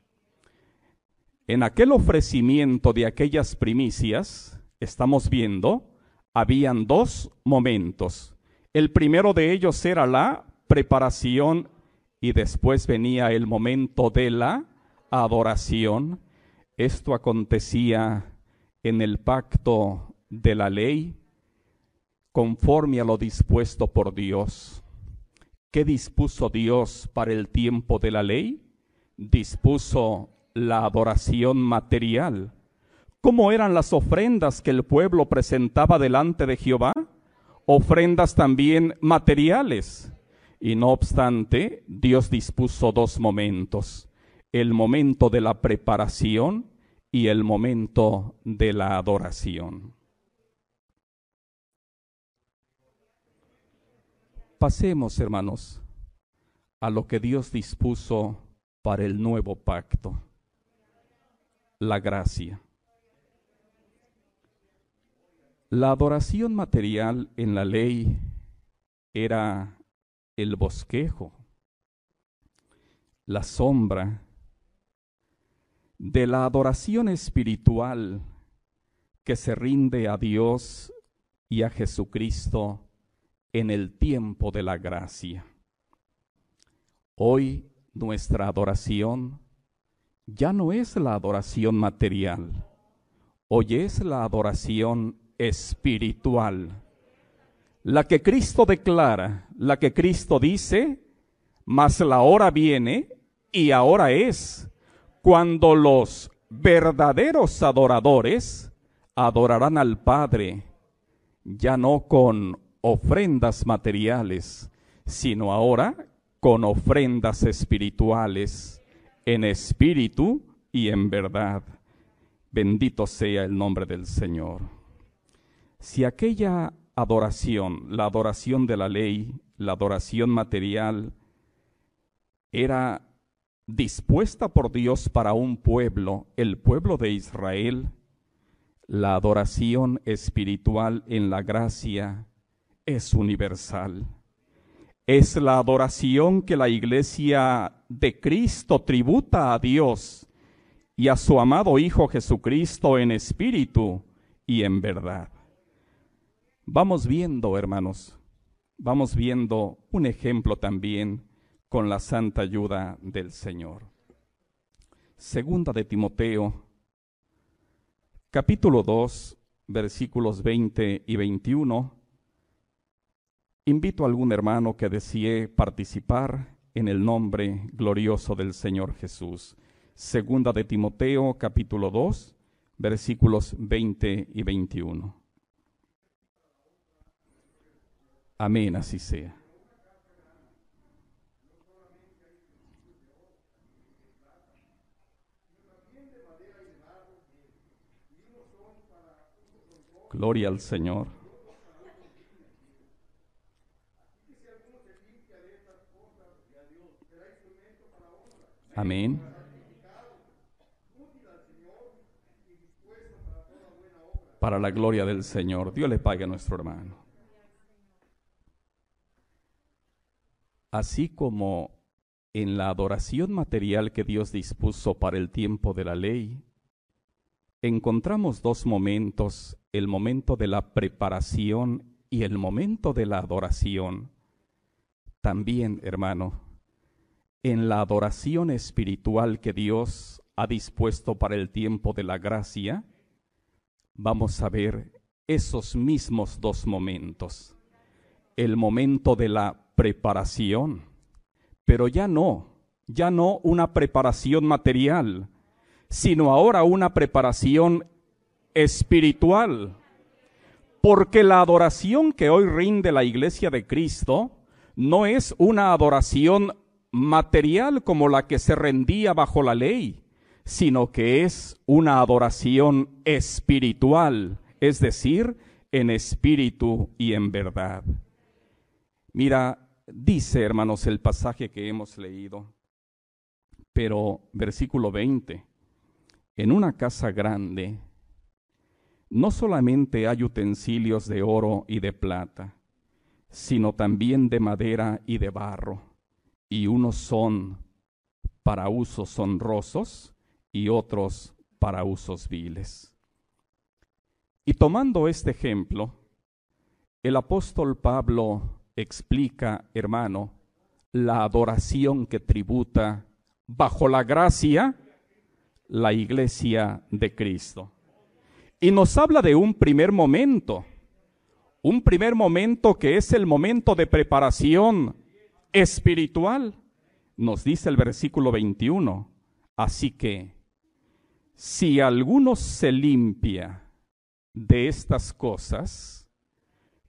En aquel ofrecimiento de aquellas primicias, estamos viendo, habían dos momentos el primero de ellos era la preparación y después venía el momento de la adoración. Esto acontecía en el pacto de la ley conforme a lo dispuesto por Dios. ¿Qué dispuso Dios para el tiempo de la ley? Dispuso la adoración material. ¿Cómo eran las ofrendas que el pueblo presentaba delante de Jehová? ofrendas también materiales. Y no obstante, Dios dispuso dos momentos, el momento de la preparación y el momento de la adoración. Pasemos, hermanos, a lo que Dios dispuso para el nuevo pacto, la gracia. La adoración material en la ley era el bosquejo, la sombra de la adoración espiritual que se rinde a Dios y a Jesucristo en el tiempo de la gracia. Hoy nuestra adoración ya no es la adoración material, hoy es la adoración espiritual. La que Cristo declara, la que Cristo dice, mas la hora viene y ahora es cuando los verdaderos adoradores adorarán al Padre, ya no con ofrendas materiales, sino ahora con ofrendas espirituales, en espíritu y en verdad. Bendito sea el nombre del Señor. Si aquella adoración, la adoración de la ley, la adoración material, era dispuesta por Dios para un pueblo, el pueblo de Israel, la adoración espiritual en la gracia es universal. Es la adoración que la iglesia de Cristo tributa a Dios y a su amado Hijo Jesucristo en espíritu y en verdad. Vamos viendo, hermanos, vamos viendo un ejemplo también con la santa ayuda del Señor. Segunda de Timoteo, capítulo 2, versículos 20 y 21. Invito a algún hermano que desee participar en el nombre glorioso del Señor Jesús. Segunda de Timoteo, capítulo 2, versículos 20 y 21. Amén, así sea. Gloria al Señor. Amén. Para la gloria del Señor. Dios le pague a nuestro hermano. Así como en la adoración material que Dios dispuso para el tiempo de la ley, encontramos dos momentos, el momento de la preparación y el momento de la adoración. También, hermano, en la adoración espiritual que Dios ha dispuesto para el tiempo de la gracia, vamos a ver esos mismos dos momentos. El momento de la preparación, pero ya no, ya no una preparación material, sino ahora una preparación espiritual. Porque la adoración que hoy rinde la iglesia de Cristo no es una adoración material como la que se rendía bajo la ley, sino que es una adoración espiritual, es decir, en espíritu y en verdad. Mira, dice hermanos el pasaje que hemos leído, pero versículo 20, en una casa grande no solamente hay utensilios de oro y de plata, sino también de madera y de barro, y unos son para usos honrosos y otros para usos viles. Y tomando este ejemplo, el apóstol Pablo explica, hermano, la adoración que tributa bajo la gracia la iglesia de Cristo. Y nos habla de un primer momento, un primer momento que es el momento de preparación espiritual. Nos dice el versículo 21. Así que, si alguno se limpia de estas cosas,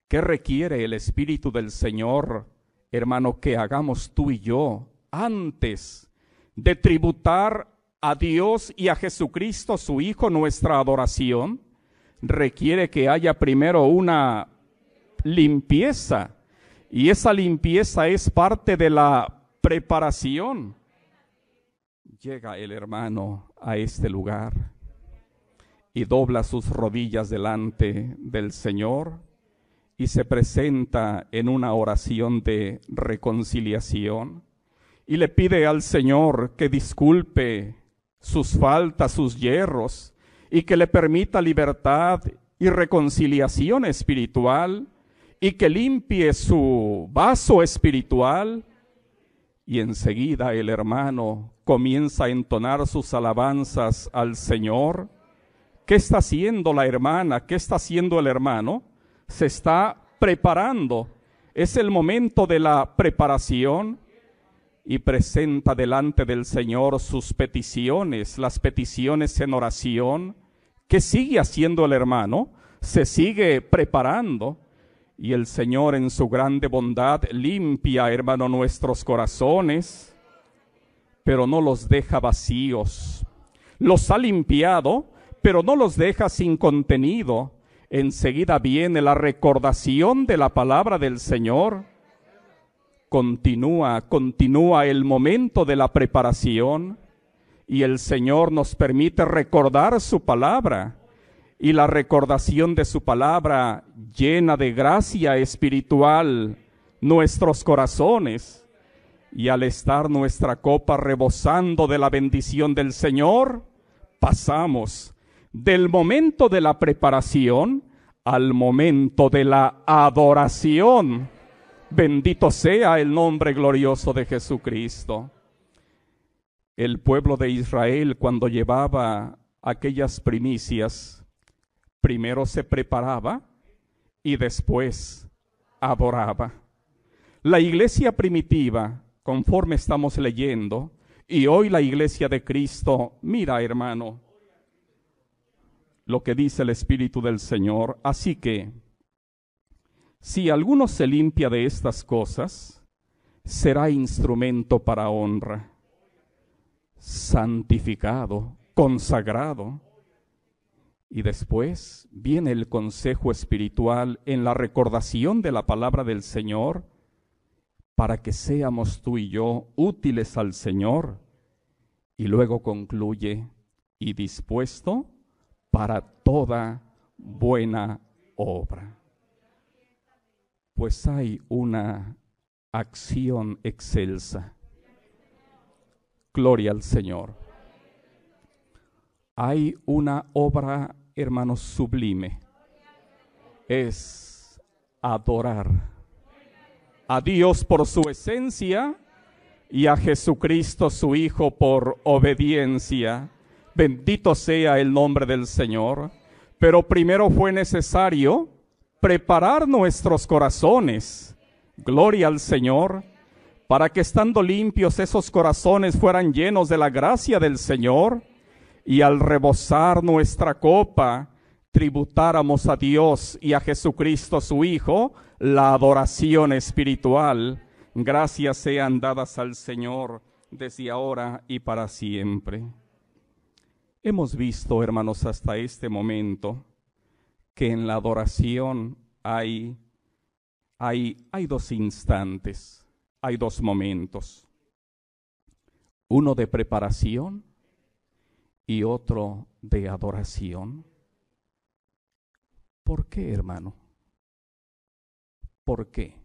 ¿qué requiere el Espíritu del Señor, hermano, que hagamos tú y yo antes de tributar a Dios y a Jesucristo, su Hijo, nuestra adoración, requiere que haya primero una limpieza. Y esa limpieza es parte de la preparación. Llega el hermano a este lugar y dobla sus rodillas delante del Señor y se presenta en una oración de reconciliación y le pide al Señor que disculpe sus faltas, sus hierros, y que le permita libertad y reconciliación espiritual, y que limpie su vaso espiritual. Y enseguida el hermano comienza a entonar sus alabanzas al Señor. ¿Qué está haciendo la hermana? ¿Qué está haciendo el hermano? Se está preparando. Es el momento de la preparación y presenta delante del Señor sus peticiones, las peticiones en oración. ¿Qué sigue haciendo el hermano? Se sigue preparando Y el Señor en su grande bondad limpia, hermano, nuestros corazones, pero no los deja vacíos. Los ha limpiado, pero no los deja sin contenido. Enseguida viene la recordación de la palabra del Señor. Continúa, continúa el momento de la preparación y el Señor nos permite recordar su palabra y la recordación de su palabra llena de gracia espiritual nuestros corazones. Y al estar nuestra copa rebosando de la bendición del Señor, pasamos del momento de la preparación al momento de la adoración. Bendito sea el nombre glorioso de Jesucristo. El pueblo de Israel cuando llevaba aquellas primicias, primero se preparaba y después adoraba. La iglesia primitiva, conforme estamos leyendo, y hoy la iglesia de Cristo, mira hermano, lo que dice el Espíritu del Señor. Así que, si alguno se limpia de estas cosas, será instrumento para honra, santificado, consagrado y después viene el consejo espiritual en la recordación de la palabra del Señor para que seamos tú y yo útiles al Señor. Y luego concluye, y dispuesto para toda buena obra. Pues hay una acción excelsa. Gloria al Señor. Hay una obra hermanos, sublime es adorar a Dios por su esencia y a Jesucristo su Hijo por obediencia. Bendito sea el nombre del Señor. Pero primero fue necesario preparar nuestros corazones. Gloria al Señor, para que estando limpios esos corazones fueran llenos de la gracia del Señor y al rebosar nuestra copa, tributáramos a Dios y a Jesucristo su Hijo la adoración espiritual. Gracias sean dadas al Señor desde ahora y para siempre. Hemos visto, hermanos, hasta este momento que en la adoración hay, hay, hay dos instantes, hay dos momentos. Uno de preparación y otro de adoración. ¿Por qué, hermano? ¿Por qué?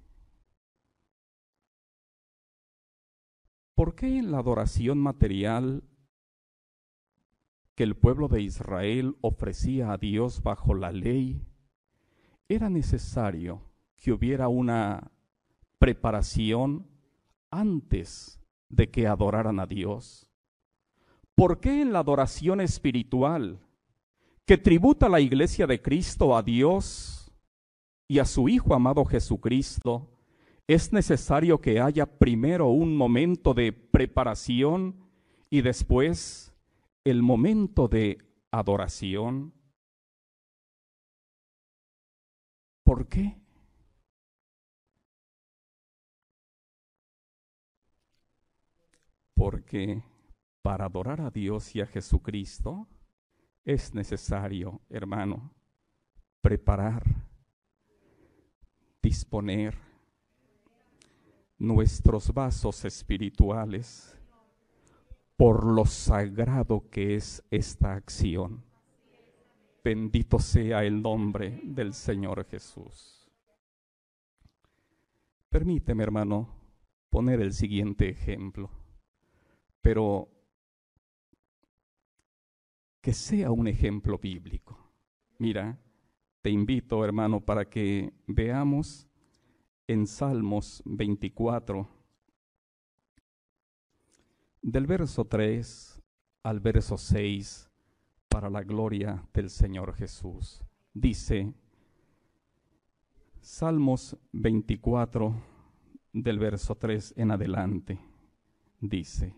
¿Por qué en la adoración material que el pueblo de Israel ofrecía a Dios bajo la ley, era necesario que hubiera una preparación antes de que adoraran a Dios? ¿Por qué en la adoración espiritual que tributa la iglesia de Cristo a Dios y a su Hijo amado Jesucristo, es necesario que haya primero un momento de preparación y después el momento de adoración? ¿Por qué? Porque para adorar a Dios y a Jesucristo es necesario, hermano, preparar, disponer nuestros vasos espirituales por lo sagrado que es esta acción. Bendito sea el nombre del Señor Jesús. Permíteme, hermano, poner el siguiente ejemplo, pero que sea un ejemplo bíblico. Mira, te invito, hermano, para que veamos en Salmos 24, del verso 3 al verso 6, para la gloria del Señor Jesús. Dice, Salmos 24, del verso 3 en adelante, dice,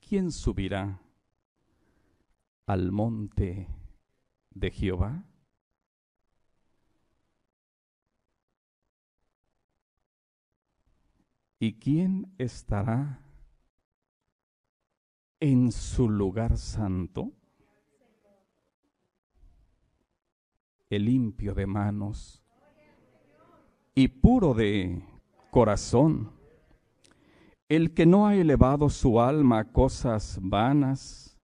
¿quién subirá al monte de Jehová? ¿Y quién estará en su lugar santo? El limpio de manos y puro de corazón, el que no ha elevado su alma a cosas vanas,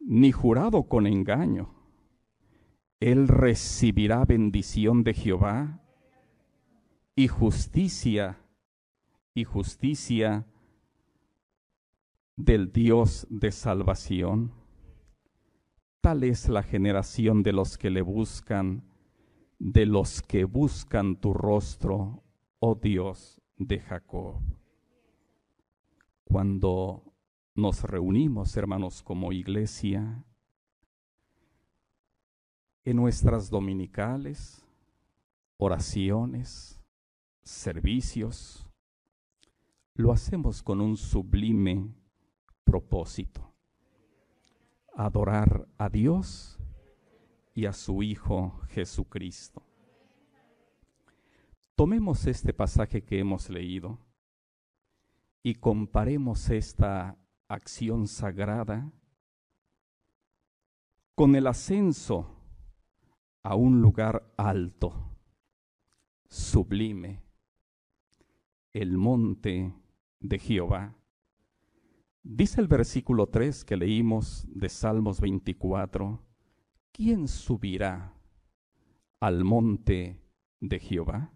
ni jurado con engaño, él recibirá bendición de Jehová y justicia y justicia del Dios de salvación. Tal es la generación de los que le buscan, de los que buscan tu rostro, oh Dios de Jacob. Cuando nos reunimos, hermanos, como iglesia, en nuestras dominicales, oraciones, servicios, lo hacemos con un sublime propósito, adorar a Dios y a su Hijo Jesucristo. Tomemos este pasaje que hemos leído y comparemos esta acción sagrada con el ascenso a un lugar alto, sublime, el monte de Jehová. Dice el versículo 3 que leímos de Salmos 24, ¿quién subirá al monte de Jehová?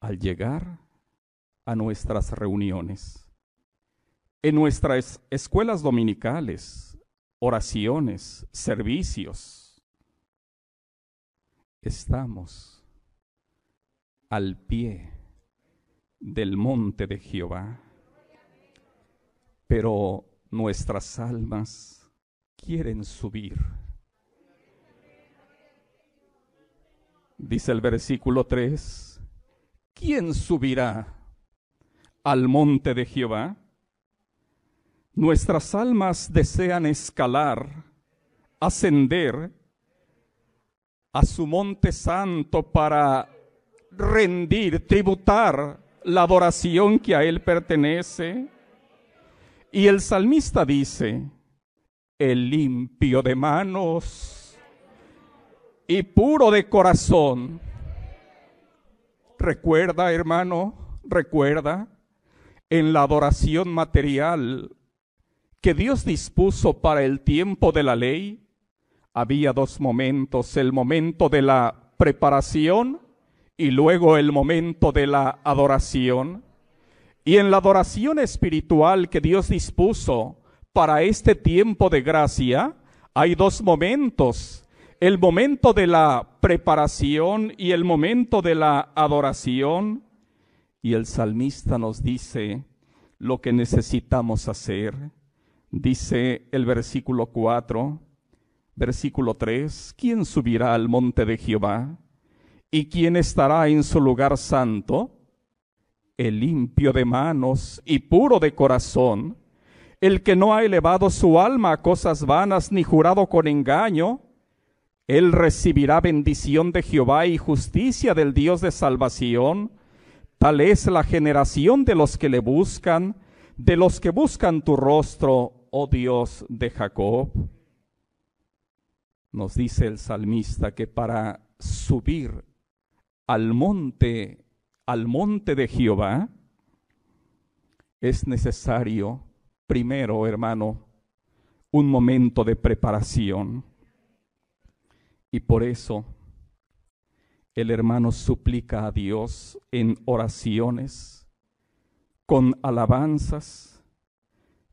Al llegar a nuestras reuniones, en nuestras escuelas dominicales, oraciones, servicios, estamos al pie del monte de Jehová. Pero nuestras almas quieren subir. Dice el versículo 3, ¿quién subirá al monte de Jehová? Nuestras almas desean escalar, ascender a su monte santo para rendir, tributar la adoración que a Él pertenece. Y el salmista dice, el limpio de manos y puro de corazón. Recuerda, hermano, recuerda en la adoración material que Dios dispuso para el tiempo de la ley, había dos momentos, el momento de la preparación y luego el momento de la adoración. Y en la adoración espiritual que Dios dispuso para este tiempo de gracia, hay dos momentos. El momento de la preparación y el momento de la adoración. Y el salmista nos dice lo que necesitamos hacer. Dice el versículo 4, versículo 3, ¿quién subirá al monte de Jehová? ¿Y quién estará en su lugar santo? El limpio de manos y puro de corazón, el que no ha elevado su alma a cosas vanas ni jurado con engaño, él recibirá bendición de Jehová y justicia del Dios de salvación. Tal es la generación de los que le buscan, de los que buscan tu rostro, oh Dios de Jacob. Nos dice el salmista que para subir al monte, al monte de Jehová, es necesario primero, hermano, un momento de preparación. Y por eso el hermano suplica a Dios en oraciones, con alabanzas,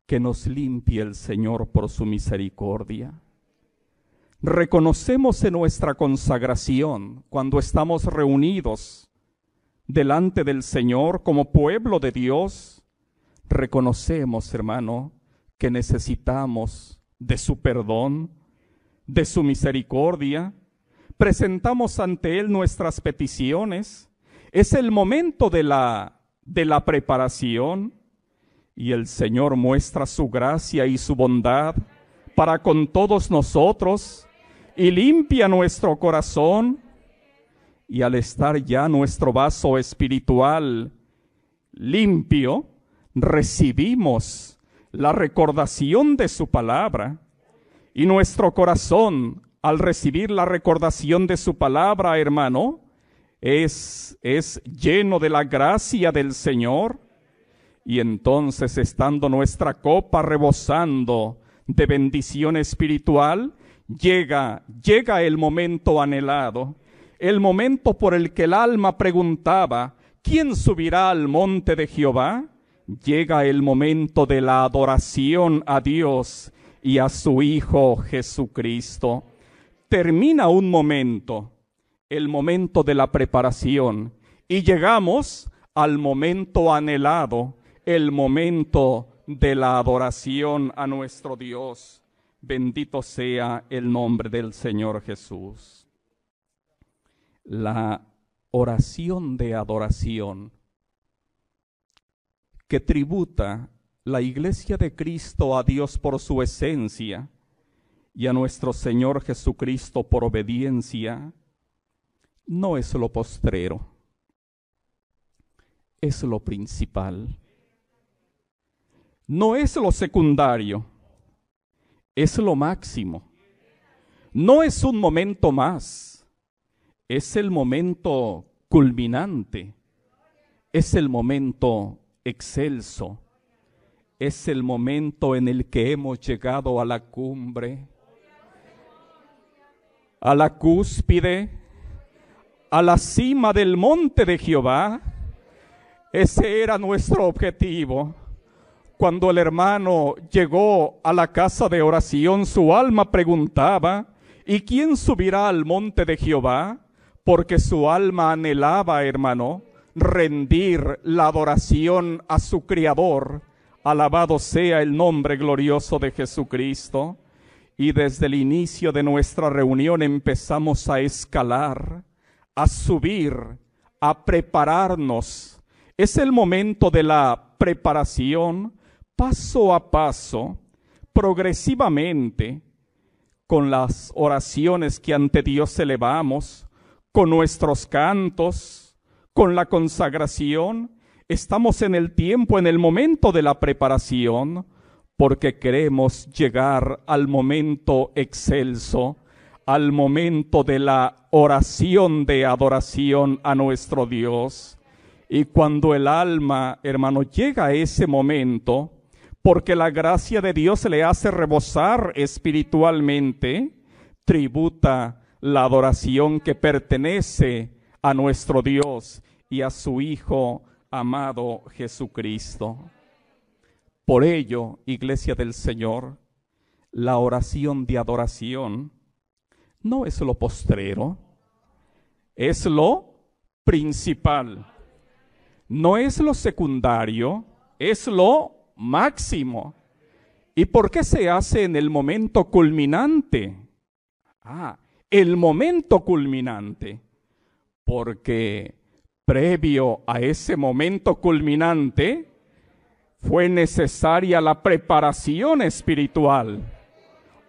que nos limpie el Señor por su misericordia. Reconocemos en nuestra consagración, cuando estamos reunidos delante del Señor como pueblo de Dios, reconocemos, hermano, que necesitamos de su perdón, de su misericordia, presentamos ante Él nuestras peticiones, es el momento de la, de la preparación y el Señor muestra su gracia y su bondad para con todos nosotros y limpia nuestro corazón y al estar ya nuestro vaso espiritual limpio, recibimos la recordación de su palabra y nuestro corazón, al recibir la recordación de su palabra, hermano, es, es lleno de la gracia del Señor. Y entonces, estando nuestra copa rebosando de bendición espiritual, llega, llega el momento anhelado, el momento por el que el alma preguntaba, ¿quién subirá al monte de Jehová? Llega el momento de la adoración a Dios y a su Hijo Jesucristo. Termina un momento, el momento de la preparación, y llegamos al momento anhelado, el momento de la adoración a nuestro Dios. Bendito sea el nombre del Señor Jesús. La oración de adoración que tributa la iglesia de Cristo a Dios por su esencia y a nuestro Señor Jesucristo por obediencia, no es lo postrero, es lo principal. No es lo secundario, es lo máximo. No es un momento más, es el momento culminante, es el momento excelso, es el momento en el que hemos llegado a la cumbre, a la cúspide, a la cima del monte de Jehová. Ese era nuestro objetivo cuando el hermano llegó a la casa de oración, su alma preguntaba, ¿y quién subirá al monte de Jehová? Porque su alma anhelaba, hermano, rendir la adoración a su Criador. Alabado sea el nombre glorioso de Jesucristo. Y desde el inicio de nuestra reunión empezamos a escalar, a subir, a prepararnos. Es el momento de la preparación paso a paso, progresivamente, con las oraciones que ante Dios elevamos, con nuestros cantos, con la consagración, estamos en el tiempo, en el momento de la preparación, porque queremos llegar al momento excelso, al momento de la oración de adoración a nuestro Dios. Y cuando el alma, hermano, llega a ese momento, porque la gracia de Dios le hace rebosar espiritualmente, tributa la adoración que pertenece a nuestro Dios y a su Hijo amado Jesucristo. Por ello, Iglesia del Señor, la oración de adoración no es lo postrero, es lo principal. No es lo secundario, es lo máximo. ¿Y por qué se hace en el momento culminante? Ah, el momento culminante. Porque previo a ese momento culminante fue necesaria la preparación espiritual.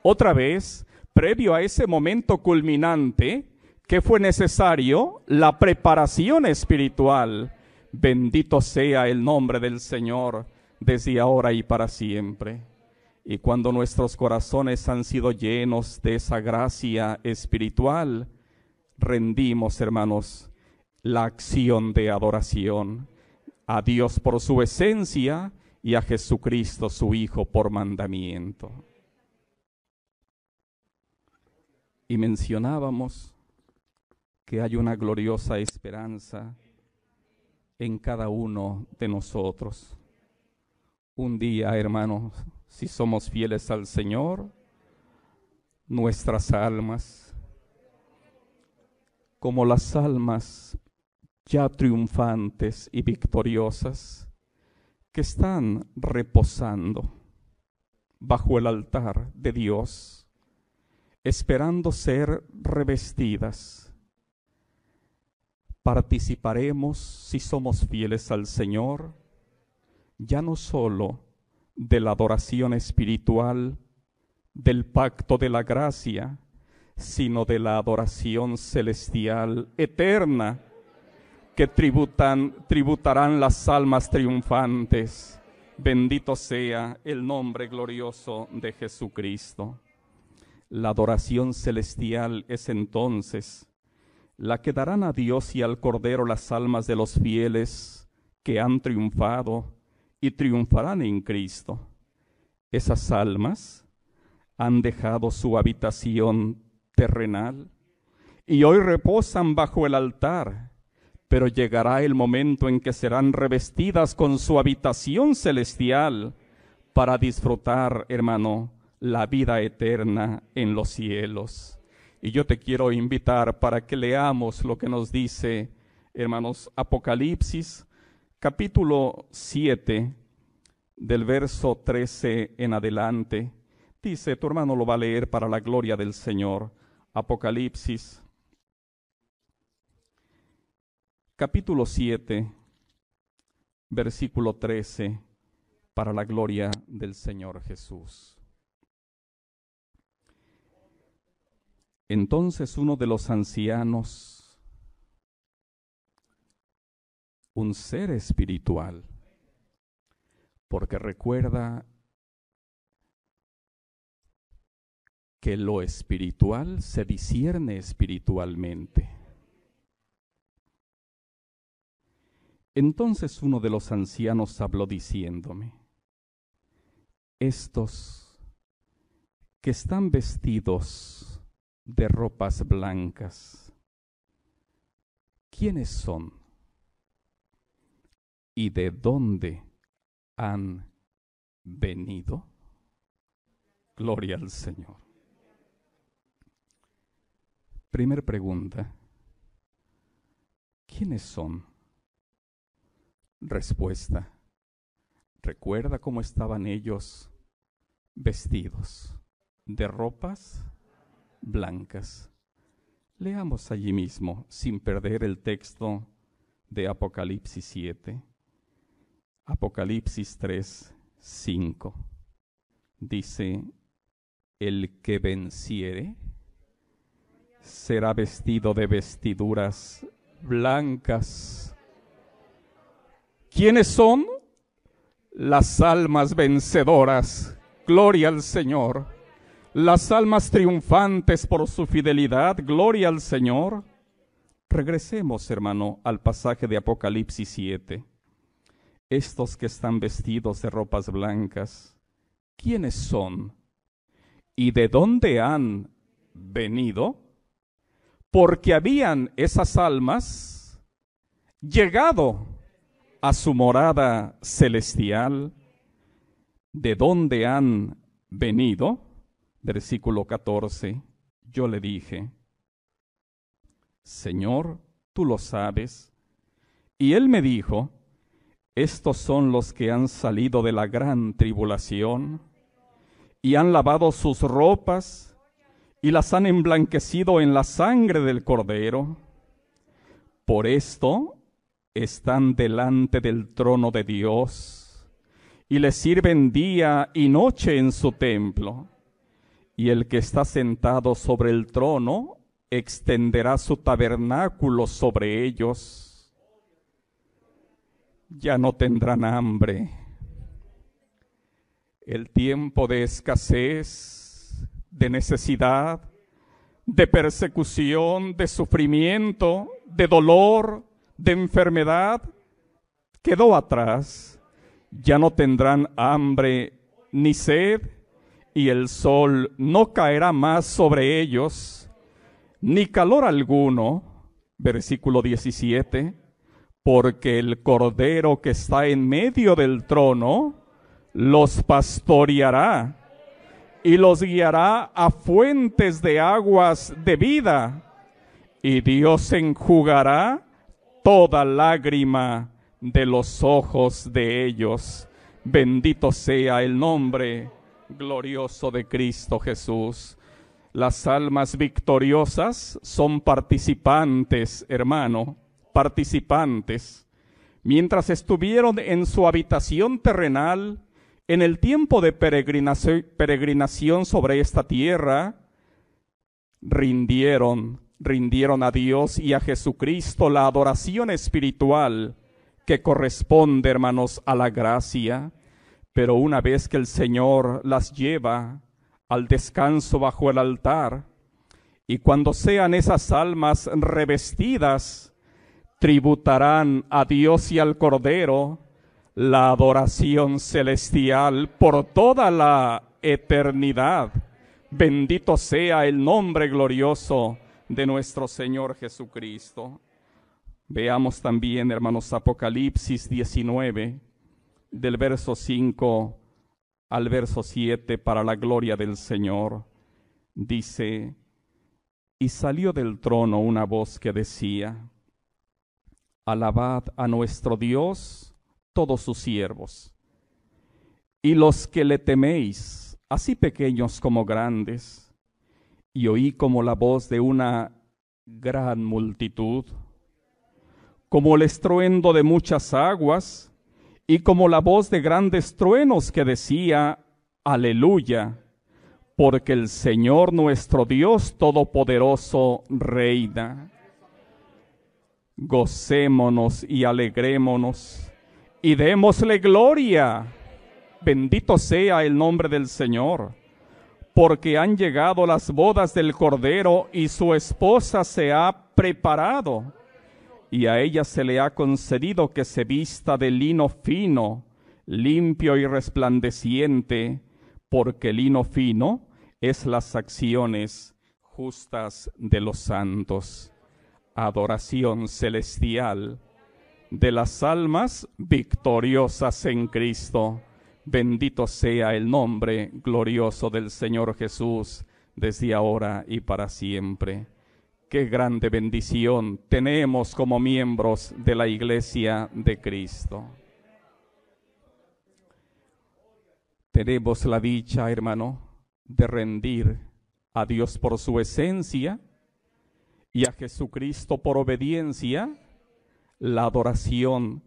Otra vez, previo a ese momento culminante, que fue necesario la preparación espiritual. Bendito sea el nombre del Señor desde ahora y para siempre. Y cuando nuestros corazones han sido llenos de esa gracia espiritual, rendimos, hermanos, la acción de adoración a Dios por su esencia y a Jesucristo su Hijo por mandamiento. Y mencionábamos que hay una gloriosa esperanza en cada uno de nosotros un día, hermanos, si somos fieles al Señor, nuestras almas, como las almas ya triunfantes y victoriosas, que están reposando bajo el altar de Dios, esperando ser revestidas. Participaremos, si somos fieles al Señor, ya no sólo de la adoración espiritual, del pacto de la gracia, sino de la adoración celestial eterna, que tributan, tributarán las almas triunfantes. Bendito sea el nombre glorioso de Jesucristo. La adoración celestial es entonces la que darán a Dios y al Cordero las almas de los fieles que han triunfado y triunfarán en Cristo. Esas almas han dejado su habitación terrenal y hoy reposan bajo el altar, pero llegará el momento en que serán revestidas con su habitación celestial para disfrutar, hermano, la vida eterna en los cielos. Y yo te quiero invitar para que leamos lo que nos dice, hermanos, Apocalipsis, capítulo 7, del verso 13 en adelante. Dice, tu hermano lo va a leer para la gloria del Señor. Apocalipsis, capítulo 7, versículo 13, para la gloria del Señor Jesús. Entonces uno de los ancianos, un ser espiritual, porque recuerda que lo espiritual se discierne espiritualmente. Entonces uno de los ancianos habló diciéndome, estos que están vestidos de ropas blancas, ¿quiénes son? ¿Y de dónde han venido? Gloria al Señor. Primer pregunta. ¿Quiénes son? Respuesta. Recuerda cómo estaban ellos vestidos de ropas blancas. Leamos allí mismo, sin perder el texto de Apocalipsis 7. Apocalipsis 3, 5. Dice, el que venciere será vestido de vestiduras blancas. ¿Quiénes son? Las almas vencedoras. Gloria al Señor. Las almas triunfantes por su fidelidad. Gloria al Señor. Regresemos, hermano, al pasaje de Apocalipsis 7 estos que están vestidos de ropas blancas, ¿quiénes son? ¿Y de dónde han venido? Porque habían esas almas llegado a su morada celestial. ¿De dónde han venido? Versículo 14. Yo le dije, Señor, tú lo sabes. Y él me dijo, estos son los que han salido de la gran tribulación y han lavado sus ropas y las han emblanquecido en la sangre del cordero. Por esto están delante del trono de Dios y le sirven día y noche en su templo. Y el que está sentado sobre el trono extenderá su tabernáculo sobre ellos ya no tendrán hambre. El tiempo de escasez, de necesidad, de persecución, de sufrimiento, de dolor, de enfermedad, quedó atrás. Ya no tendrán hambre ni sed, y el sol no caerá más sobre ellos, ni calor alguno. Versículo 17 porque el Cordero que está en medio del trono los pastoreará y los guiará a fuentes de aguas de vida, y Dios enjugará toda lágrima de los ojos de ellos. Bendito sea el nombre glorioso de Cristo Jesús. Las almas victoriosas son participantes, hermano, participantes, mientras estuvieron en su habitación terrenal, en el tiempo de peregrinación sobre esta tierra, rindieron rindieron a Dios y a Jesucristo la adoración espiritual que corresponde, hermanos, a la gracia. Pero una vez que el Señor las lleva al descanso bajo el altar, y cuando sean esas almas revestidas, tributarán a Dios y al Cordero la adoración celestial por toda la eternidad. Bendito sea el nombre glorioso de nuestro Señor Jesucristo. Veamos también, hermanos, Apocalipsis 19, del verso 5 al verso 7, para la gloria del Señor. Dice, y salió del trono una voz que decía, Alabad a nuestro Dios todos sus siervos, y los que le teméis, así pequeños como grandes. Y oí como la voz de una gran multitud, como el estruendo de muchas aguas, y como la voz de grandes truenos que decía, Aleluya, porque el Señor nuestro Dios Todopoderoso reina. Gocémonos y alegrémonos y démosle gloria. Bendito sea el nombre del Señor, porque han llegado las bodas del Cordero y su esposa se ha preparado y a ella se le ha concedido que se vista de lino fino, limpio y resplandeciente, porque lino fino es las acciones justas de los santos. Adoración celestial de las almas victoriosas en Cristo. Bendito sea el nombre glorioso del Señor Jesús desde ahora y para siempre. Qué grande bendición tenemos como miembros de la Iglesia de Cristo. Tenemos la dicha, hermano, de rendir a Dios por su esencia y a Jesucristo por obediencia la adoración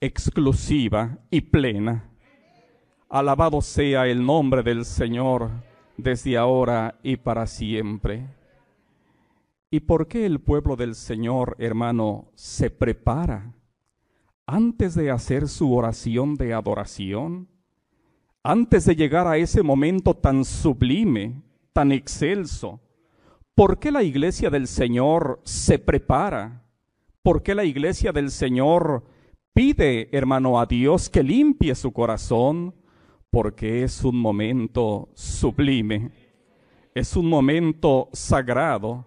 exclusiva y plena. Alabado sea el nombre del Señor desde ahora y para siempre. ¿Y por qué el pueblo del Señor, hermano, se prepara antes de hacer su oración de adoración? Antes de llegar a ese momento tan sublime, tan excelso, ¿por qué la iglesia del Señor se prepara? ¿Por qué la iglesia del Señor pide, hermano, a Dios que limpie su corazón? Porque es un momento sublime, es un momento sagrado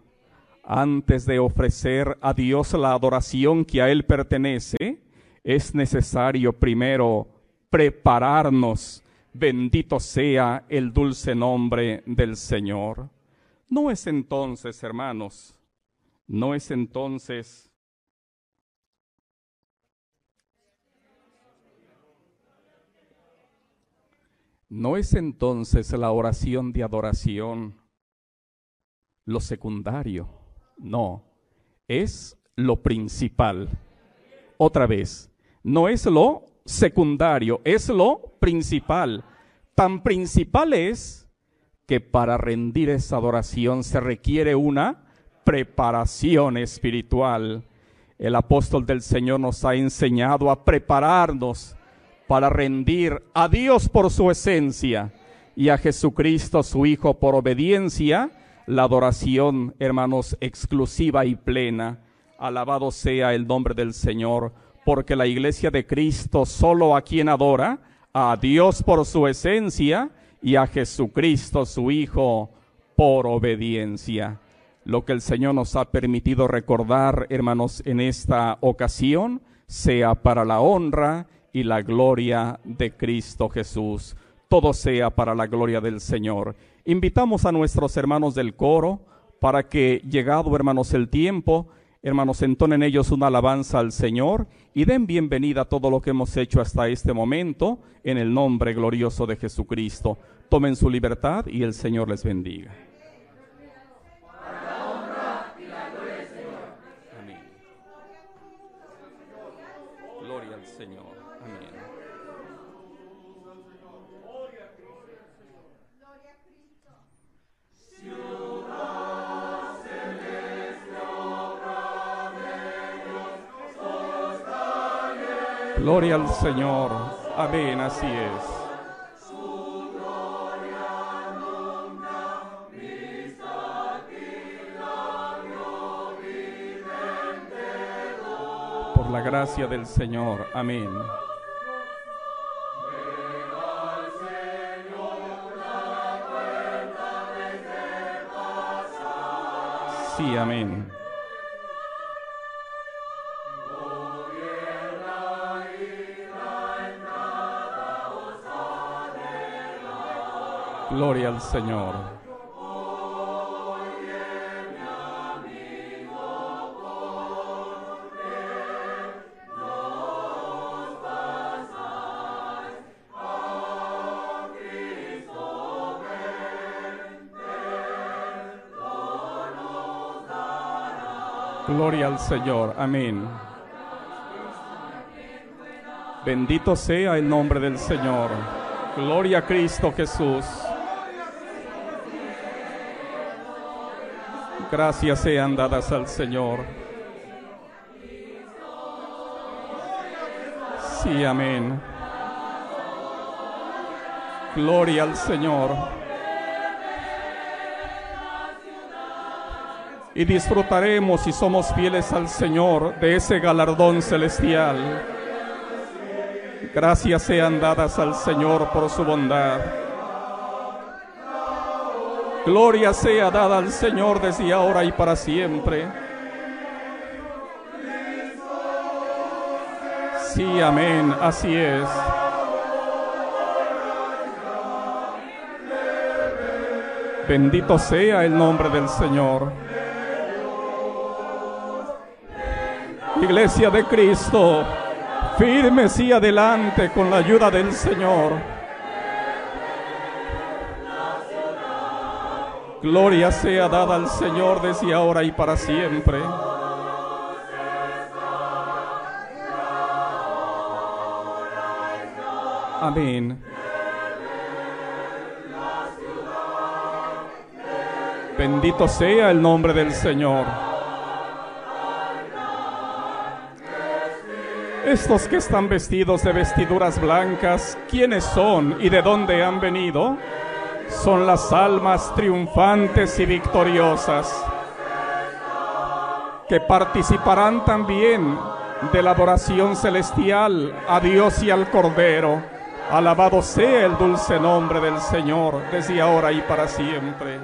antes de ofrecer a Dios la adoración que a Él pertenece, es necesario primero prepararnos. Bendito sea el dulce nombre del Señor. No es entonces, hermanos, no es entonces No es entonces la oración de adoración lo secundario no, es lo principal. Otra vez, no es lo secundario, es lo principal. Tan principal es que para rendir esa adoración se requiere una preparación espiritual. El apóstol del Señor nos ha enseñado a prepararnos para rendir a Dios por su esencia y a Jesucristo su Hijo por obediencia la adoración, hermanos, exclusiva y plena. Alabado sea el nombre del Señor, porque la iglesia de Cristo solo a quien adora, a Dios por su esencia y a Jesucristo su Hijo por obediencia. Lo que el Señor nos ha permitido recordar, hermanos, en esta ocasión, sea para la honra y la gloria de Cristo Jesús. Todo sea para la gloria del Señor. Invitamos a nuestros hermanos del coro para que, llegado hermanos el tiempo, hermanos, entonen ellos una alabanza al Señor y den bienvenida a todo lo que hemos hecho hasta este momento en el nombre glorioso de Jesucristo. Tomen su libertad y el Señor les bendiga. Gloria al Señor. Amén, así es. Por la gracia del Señor. Amén. Sí, amén. Gloria al Señor. Gloria al Señor. Amén. Bendito sea el nombre del Señor. Gloria a Cristo Jesús. Gracias sean dadas al Señor. Sí, amén. Gloria al Señor. Y disfrutaremos si somos fieles al Señor de ese galardón celestial. Gracias sean dadas al Señor por su bondad. Gloria sea dada al Señor desde ahora y para siempre. Sí, amén, así es. Bendito sea el nombre del Señor. Iglesia de Cristo, firmes y adelante con la ayuda del Señor. Gloria sea dada al Señor desde ahora y para siempre. Amén. Bendito sea el nombre del Señor. Estos que están vestidos de vestiduras blancas, ¿quiénes son y de dónde han venido? Son las almas triunfantes y victoriosas que participarán también de la adoración celestial a Dios y al Cordero. Alabado sea el dulce nombre del Señor desde ahora y para siempre.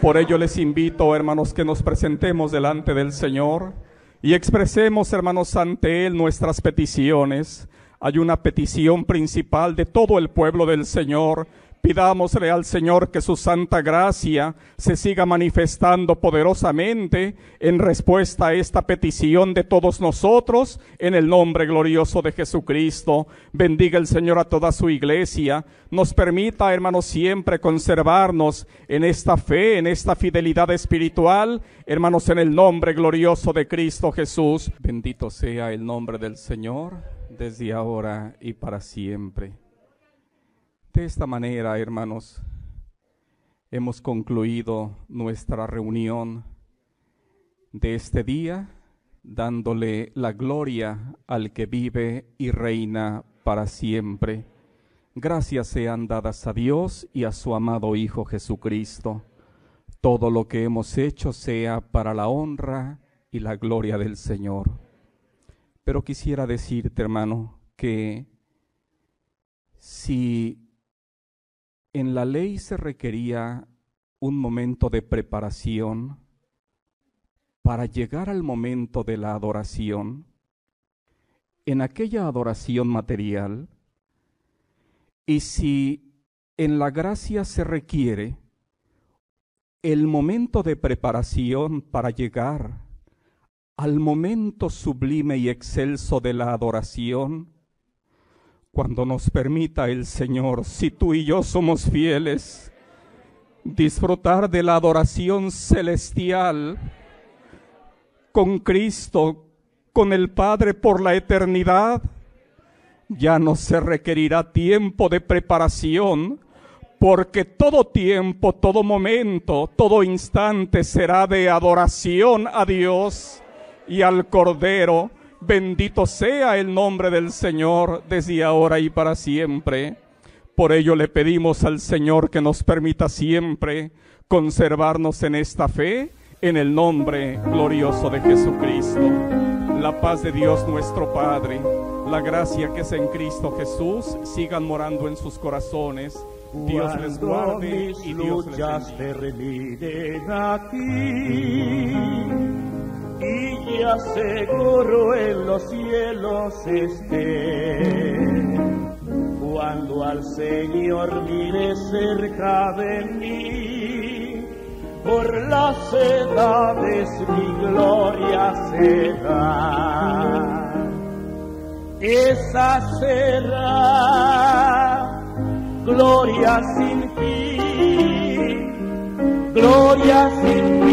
Por ello les invito, hermanos, que nos presentemos delante del Señor y expresemos, hermanos, ante Él nuestras peticiones. Hay una petición principal de todo el pueblo del Señor. Pidámosle al Señor que su santa gracia se siga manifestando poderosamente en respuesta a esta petición de todos nosotros en el nombre glorioso de Jesucristo. Bendiga el Señor a toda su iglesia. Nos permita, hermanos, siempre conservarnos en esta fe, en esta fidelidad espiritual, hermanos, en el nombre glorioso de Cristo Jesús. Bendito sea el nombre del Señor desde ahora y para siempre. De esta manera, hermanos, hemos concluido nuestra reunión de este día dándole la gloria al que vive y reina para siempre. Gracias sean dadas a Dios y a su amado Hijo Jesucristo. Todo lo que hemos hecho sea para la honra y la gloria del Señor. Pero quisiera decirte, hermano, que si en la ley se requería un momento de preparación para llegar al momento de la adoración. En aquella adoración material, y si en la gracia se requiere el momento de preparación para llegar al momento sublime y excelso de la adoración, cuando nos permita el Señor, si tú y yo somos fieles, disfrutar de la adoración celestial con Cristo, con el Padre por la eternidad, ya no se requerirá tiempo de preparación porque todo tiempo, todo momento, todo instante será de adoración a Dios y al Cordero. Bendito sea el nombre del Señor desde ahora y para siempre. Por ello le pedimos al Señor que nos permita siempre conservarnos en esta fe, en el nombre glorioso de Jesucristo. La paz de Dios nuestro Padre, la gracia que es en Cristo Jesús, sigan morando en sus corazones Dios les guarde y Dios luchas terminen aquí y ya seguro en los cielos esté. Cuando al Señor mire cerca de mí, por las edades mi gloria será. Esa será gloria sin fin, gloria sin fin,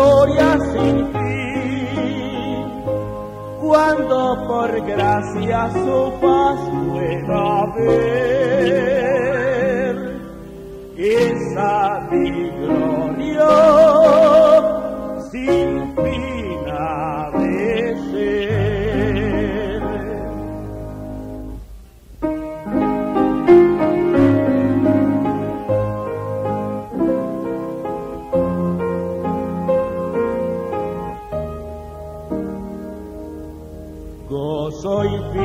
gloria sin fin. Cuando por gracia su paz pueda ver, esa mi gloria sin fin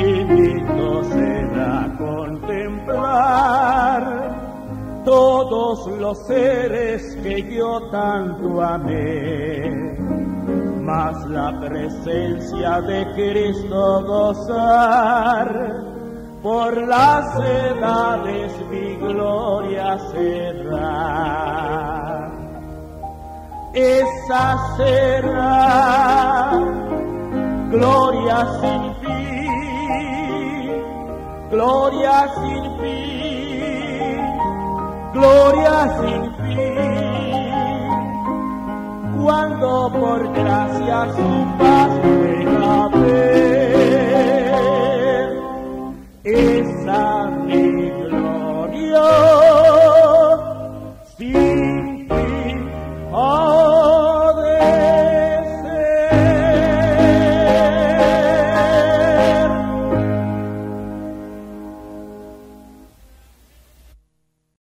infinito será contemplar todos los seres que yo tanto amé, mas la presencia de Cristo gozar, por las edades mi gloria será. Esa será gloria sin fin, gloria sin fin, gloria sin fin. Cuando por gracia su paz me la ve, esa mi gloria.